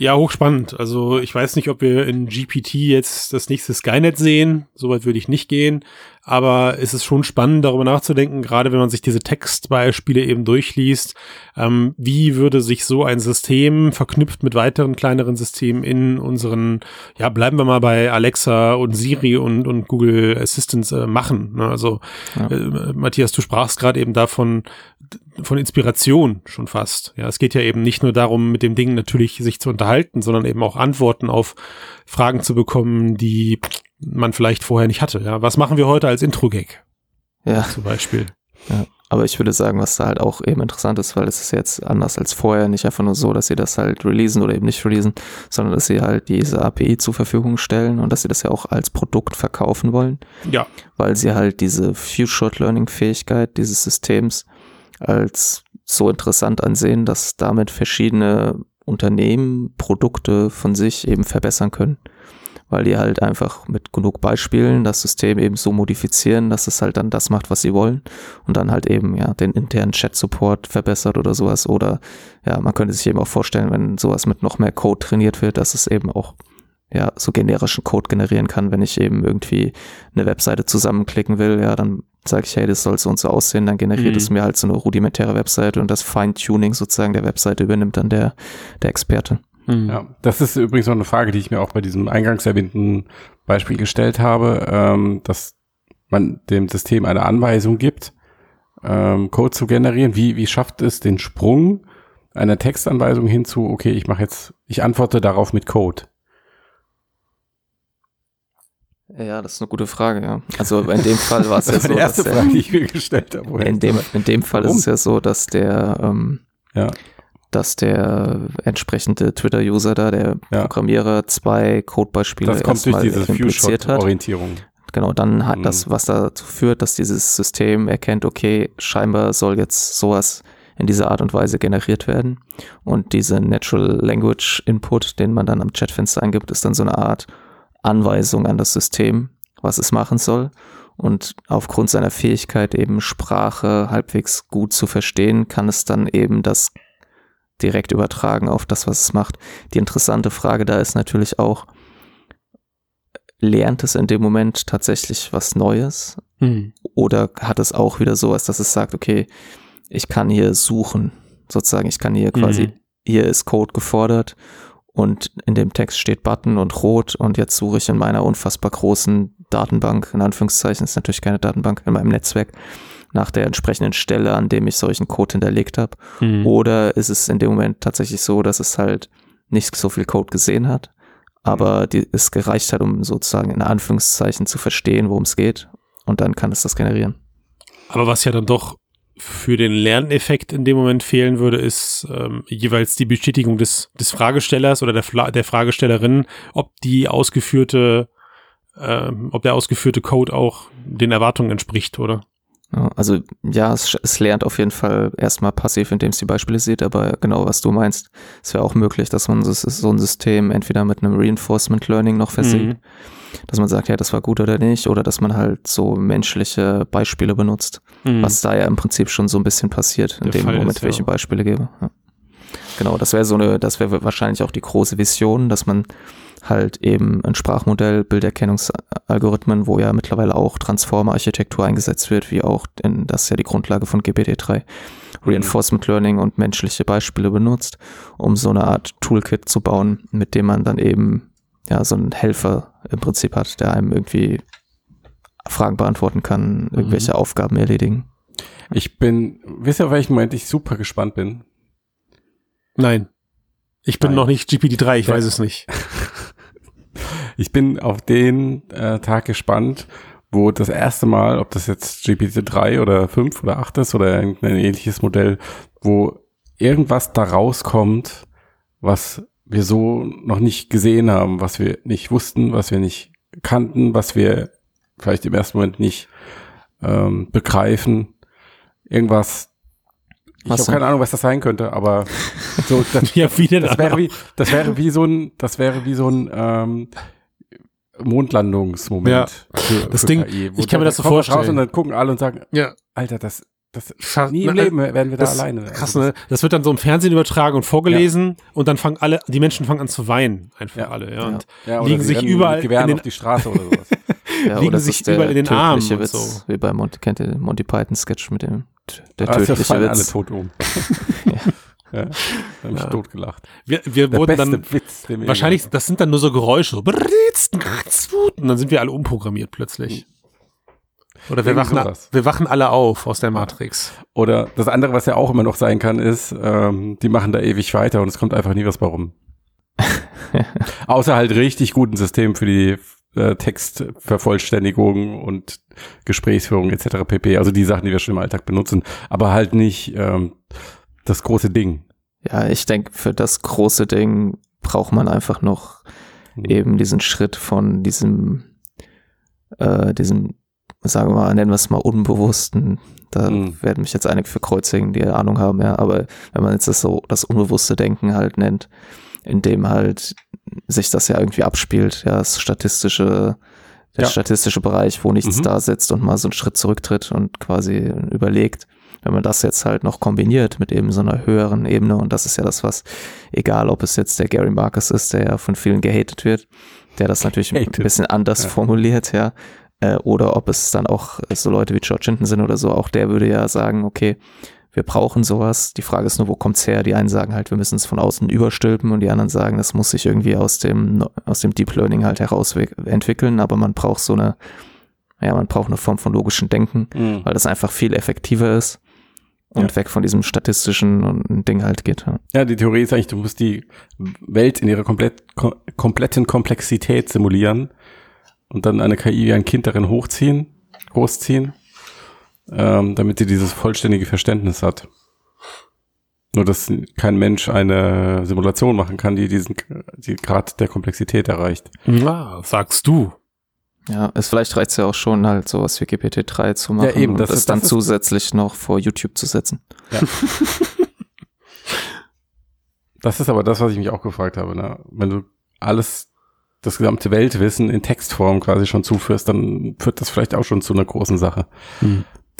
Ja, hochspannend. Also ich weiß nicht, ob wir in GPT jetzt das nächste Skynet sehen. Soweit würde ich nicht gehen. Aber es ist schon spannend, darüber nachzudenken, gerade wenn man sich diese Textbeispiele eben durchliest. Ähm, wie würde sich so ein System verknüpft mit weiteren kleineren Systemen in unseren, ja, bleiben wir mal bei Alexa und Siri und, und Google Assistants äh, machen. Ne? Also Ja. äh, Matthias, du sprachst gerade eben davon, von Inspiration schon fast. Ja, es geht ja eben nicht nur darum, mit dem Ding natürlich sich zu unterhalten, sondern eben auch Antworten auf Fragen zu bekommen, die man vielleicht vorher nicht hatte. Ja, was machen wir heute als Intro-Gag Ja, zum Beispiel? aber ich würde sagen, was da halt auch eben interessant ist, weil es ist jetzt anders als vorher, nicht einfach nur so, dass sie das halt releasen oder eben nicht releasen, sondern dass sie halt diese API zur Verfügung stellen und dass sie das ja auch als Produkt verkaufen wollen. Ja, weil sie halt diese Few-Shot-Learning-Fähigkeit dieses Systems als so interessant ansehen, dass damit verschiedene Unternehmen Produkte von sich eben verbessern können. Weil die halt einfach mit genug Beispielen das System eben so modifizieren, dass es halt dann das macht, was sie wollen und dann halt eben ja den internen Chat-Support verbessert oder sowas. Oder ja, man könnte sich eben auch vorstellen, wenn sowas mit noch mehr Code trainiert wird, dass es eben auch ja, so generischen Code generieren kann, wenn ich eben irgendwie eine Webseite zusammenklicken will, ja, dann sage ich, hey, das soll so und so aussehen, dann generiert Mhm. es mir halt so eine rudimentäre Webseite und das Feintuning sozusagen der Webseite übernimmt dann der, der Experte. Ja, das ist übrigens noch eine Frage, die ich mir auch bei diesem eingangs erwähnten Beispiel gestellt habe, ähm, dass man dem System eine Anweisung gibt ähm, Code zu generieren? Wie, wie schafft es den Sprung einer Textanweisung hinzu, okay, ich mache jetzt, ich antworte darauf mit Code? Ja, das ist eine gute Frage, ja. Also in dem Fall war es ja so, die erste dass Frage, der, die ich mir gestellt habe. in dem, in dem Fall Warum? ist es ja so, dass der, ähm, Ja. dass der entsprechende Twitter-User da, der Ja. Programmierer, zwei Codebeispiele Das kommt durch diese impliziert hat. Few-Shot-Orientierung. Genau, dann hat Mhm. das, was dazu führt, dass dieses System erkennt, okay, scheinbar soll jetzt sowas in dieser Art und Weise generiert werden. Und diese Natural Language Input, den man dann am Chatfenster eingibt, ist dann so eine Art Anweisung an das System, was es machen soll. Und aufgrund seiner Fähigkeit, eben Sprache halbwegs gut zu verstehen, kann es dann eben das direkt übertragen auf das, was es macht. Die interessante Frage da ist natürlich auch, lernt es in dem Moment tatsächlich was Neues? Hm. Oder hat es auch wieder sowas, dass es sagt, okay, ich kann hier suchen, sozusagen, ich kann hier quasi, Mhm. hier ist Code gefordert und in dem Text steht Button und rot und jetzt suche ich in meiner unfassbar großen Datenbank, in Anführungszeichen, ist natürlich keine Datenbank, in meinem Netzwerk, nach der entsprechenden Stelle, an dem ich solchen Code hinterlegt habe. Hm. Oder ist es in dem Moment tatsächlich so, dass es halt nicht so viel Code gesehen hat, aber die, es gereicht hat, um sozusagen in Anführungszeichen zu verstehen, worum es geht und dann kann es das generieren. Aber was ja dann doch für den Lerneffekt in dem Moment fehlen würde, ist ähm, jeweils die Bestätigung des, des Fragestellers oder der, Fla der Fragestellerin, ob die ausgeführte, ähm, ob der ausgeführte Code auch den Erwartungen entspricht, oder? Also ja, es, es lernt auf jeden Fall erstmal passiv, indem es die Beispiele sieht, aber genau was du meinst, es wäre auch möglich, dass man so, so ein System entweder mit einem Reinforcement Learning noch versieht, Mhm. Dass man sagt, ja, das war gut oder nicht, oder dass man halt so menschliche Beispiele benutzt, Mhm. was da ja im Prinzip schon so ein bisschen passiert, in Der dem Fall Moment, ist, ja. Beispiele gebe. Ja. Genau, das wäre so eine, das wäre wahrscheinlich auch die große Vision, dass man halt eben ein Sprachmodell, Bilderkennungsalgorithmen, wo ja mittlerweile auch Transformer-Architektur eingesetzt wird, wie auch, denn das ist ja die Grundlage von GPT-3, Reinforcement Learning und menschliche Beispiele benutzt, um so eine Art Toolkit zu bauen, mit dem man dann eben ja so einen Helfer im Prinzip hat, der einem irgendwie Fragen beantworten kann, irgendwelche Aufgaben erledigen. Ich bin, wisst ihr, auf welchen Moment ich super gespannt bin? Nein. Ich bin Nein. noch nicht GPT-3, ich Ja. weiß es nicht. Ich bin auf den äh, Tag gespannt, wo das erste Mal, ob das jetzt GPT-3 oder 5 oder 8 ist oder irgendein ähnliches Modell, wo irgendwas da rauskommt, was wir so noch nicht gesehen haben, was wir nicht wussten, was wir nicht kannten, was wir vielleicht im ersten Moment nicht ähm, begreifen. Irgendwas. Ich habe keine Ahnung, was das sein könnte, aber so, das, Ja, das wäre wie, das wäre wie so ein, das wäre wie so ein ähm, Mondlandungsmoment. Ja. für, Das für Ding- KI, ich kann mir da das so was Raus vorstellen. und dann gucken alle und sagen, ja, Alter, das, das Scha- nie im na, Leben werden wir da alleine. Krass, ne? Das wird dann so im Fernsehen übertragen und vorgelesen und dann fangen alle, die Menschen fangen an zu weinen, einfach Ja. alle, ja. Ja. Und ja, oder liegen sie sich überall in den- auf die Straße oder sowas. Ja, liegen oder sich ist der überall in den Armen und Witz, so. wie bei Monty, kennt ihr den Monty Python Sketch mit dem der dafür tödliche fallen alle Witz. tot um. ja. Da hab ich Ja. tot gelacht. wir, wir Der wurden beste dann, Witz, den wir wahrscheinlich, das sind dann nur so Geräusche, so und dann sind wir alle umprogrammiert plötzlich. Oder wir wachen, sowas. wir wachen alle auf aus der Matrix. Oder das andere, was ja auch immer noch sein kann, ist, ähm, die machen da ewig weiter und es kommt einfach nie was bei rum. Außer halt richtig guten Systemen für die äh, Textvervollständigung und Gesprächsführung etc. pp. Also die Sachen, die wir schon im Alltag benutzen, aber halt nicht ähm, das große Ding. Ja, ich denke, für das große Ding braucht man einfach noch Mhm. eben diesen Schritt von diesem, äh, diesem, sagen wir mal, nennen wir es mal Unbewussten. Da Mhm. werden mich jetzt einige für kreuzigen, die Ahnung haben, ja. Aber wenn man jetzt das so, das unbewusste Denken halt nennt, in dem halt sich das ja irgendwie abspielt, ja, das statistische, der Ja. statistische Bereich, wo nichts Mhm. da sitzt und mal so einen Schritt zurücktritt und quasi überlegt, wenn man das jetzt halt noch kombiniert mit eben so einer höheren Ebene, und das ist ja das, was, egal ob es jetzt der Gary Marcus ist, der ja von vielen gehatet wird, der das natürlich ein Hated. bisschen anders Ja. formuliert, ja, äh, oder ob es dann auch so Leute wie George Hinton sind oder so, auch der würde ja sagen, okay, wir brauchen sowas. Die Frage ist nur, wo kommt's her? Die einen sagen halt, wir müssen es von außen überstülpen und die anderen sagen, das muss sich irgendwie aus dem, aus dem Deep Learning halt heraus entwickeln, aber man braucht so eine ja, man braucht eine Form von logischem Denken, Mhm. weil das einfach viel effektiver ist und Ja. weg von diesem statistischen Ding halt geht. Ja. Ja, die Theorie ist eigentlich, du musst die Welt in ihrer komplett, kom kompletten Komplexität simulieren und dann eine KI wie ein Kind darin hochziehen, großziehen, ähm, damit sie dieses vollständige Verständnis hat. Nur, dass kein Mensch eine Simulation machen kann, die diesen die Grad der Komplexität erreicht. Na, sagst du. Ja, es vielleicht reicht ja auch schon, halt sowas wie GPT-3 zu machen eben, und das das, ist- dann das ist- zusätzlich noch vor YouTube zu setzen. Das ist aber das, was ich mich auch gefragt habe. Ne? Wenn du alles, das gesamte Weltwissen in Textform quasi schon zuführst, dann führt das vielleicht auch schon zu einer großen Sache.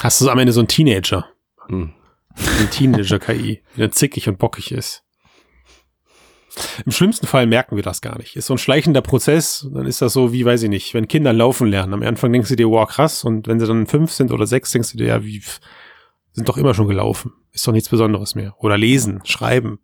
Hast du am Ende so einen Teenager? Hm. Eine Teenager-KI, die dann zickig und bockig ist. Im schlimmsten Fall merken wir das gar nicht. Ist so ein schleichender Prozess, dann ist das so wie, weiß ich nicht, wenn Kinder laufen lernen. Am Anfang denkst du dir, wow, krass. Und wenn sie dann fünf sind oder sechs, denkst du dir, ja, wie, sind doch immer schon gelaufen. Ist doch nichts Besonderes mehr. Oder lesen, schreiben.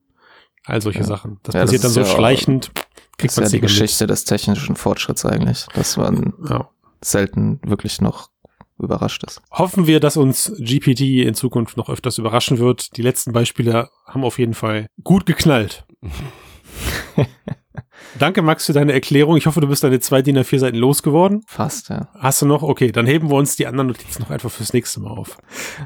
All solche Ja. Sachen. Das Ja, das passiert dann ist so ja- schleichend. Das Kriegt ist ja die Geschichte des technischen Fortschritts eigentlich, dass man Ja. selten wirklich noch überrascht ist. Hoffen wir, dass uns GPT in Zukunft noch öfters überraschen wird. Die letzten Beispiele haben auf jeden Fall gut geknallt. Danke, Max, für deine Erklärung. Ich hoffe, du bist deine zwei DIN A4 Seiten losgeworden. Fast, ja. Hast du noch? Okay, dann heben wir uns die anderen Notizen noch einfach fürs nächste Mal auf.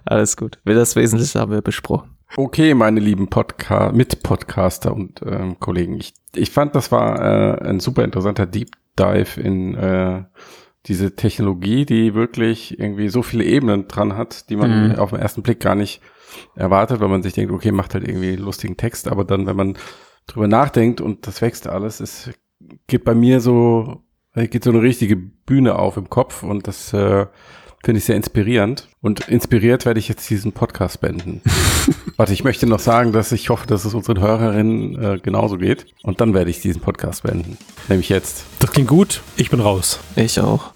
Alles gut. Das Wesentliche haben wir besprochen. Okay, meine lieben Podca Mit-Podcaster und ähm, Kollegen. Ich, ich fand, das war äh, ein super interessanter Deep Dive in äh, diese Technologie, die wirklich irgendwie so viele Ebenen dran hat, die man Mhm. auf den ersten Blick gar nicht erwartet, weil man sich denkt, okay, macht halt irgendwie lustigen Text, aber dann, wenn man drüber nachdenkt und das wächst alles, es gibt bei mir so, geht so eine richtige Bühne auf im Kopf und das äh, finde ich sehr inspirierend. Und inspiriert werde ich jetzt diesen Podcast beenden. Warte, ich möchte noch sagen, dass ich hoffe, dass es unseren Hörerinnen äh, genauso geht. Und dann werde ich diesen Podcast beenden. Nämlich jetzt. Das klingt gut. Ich bin raus. Ich auch.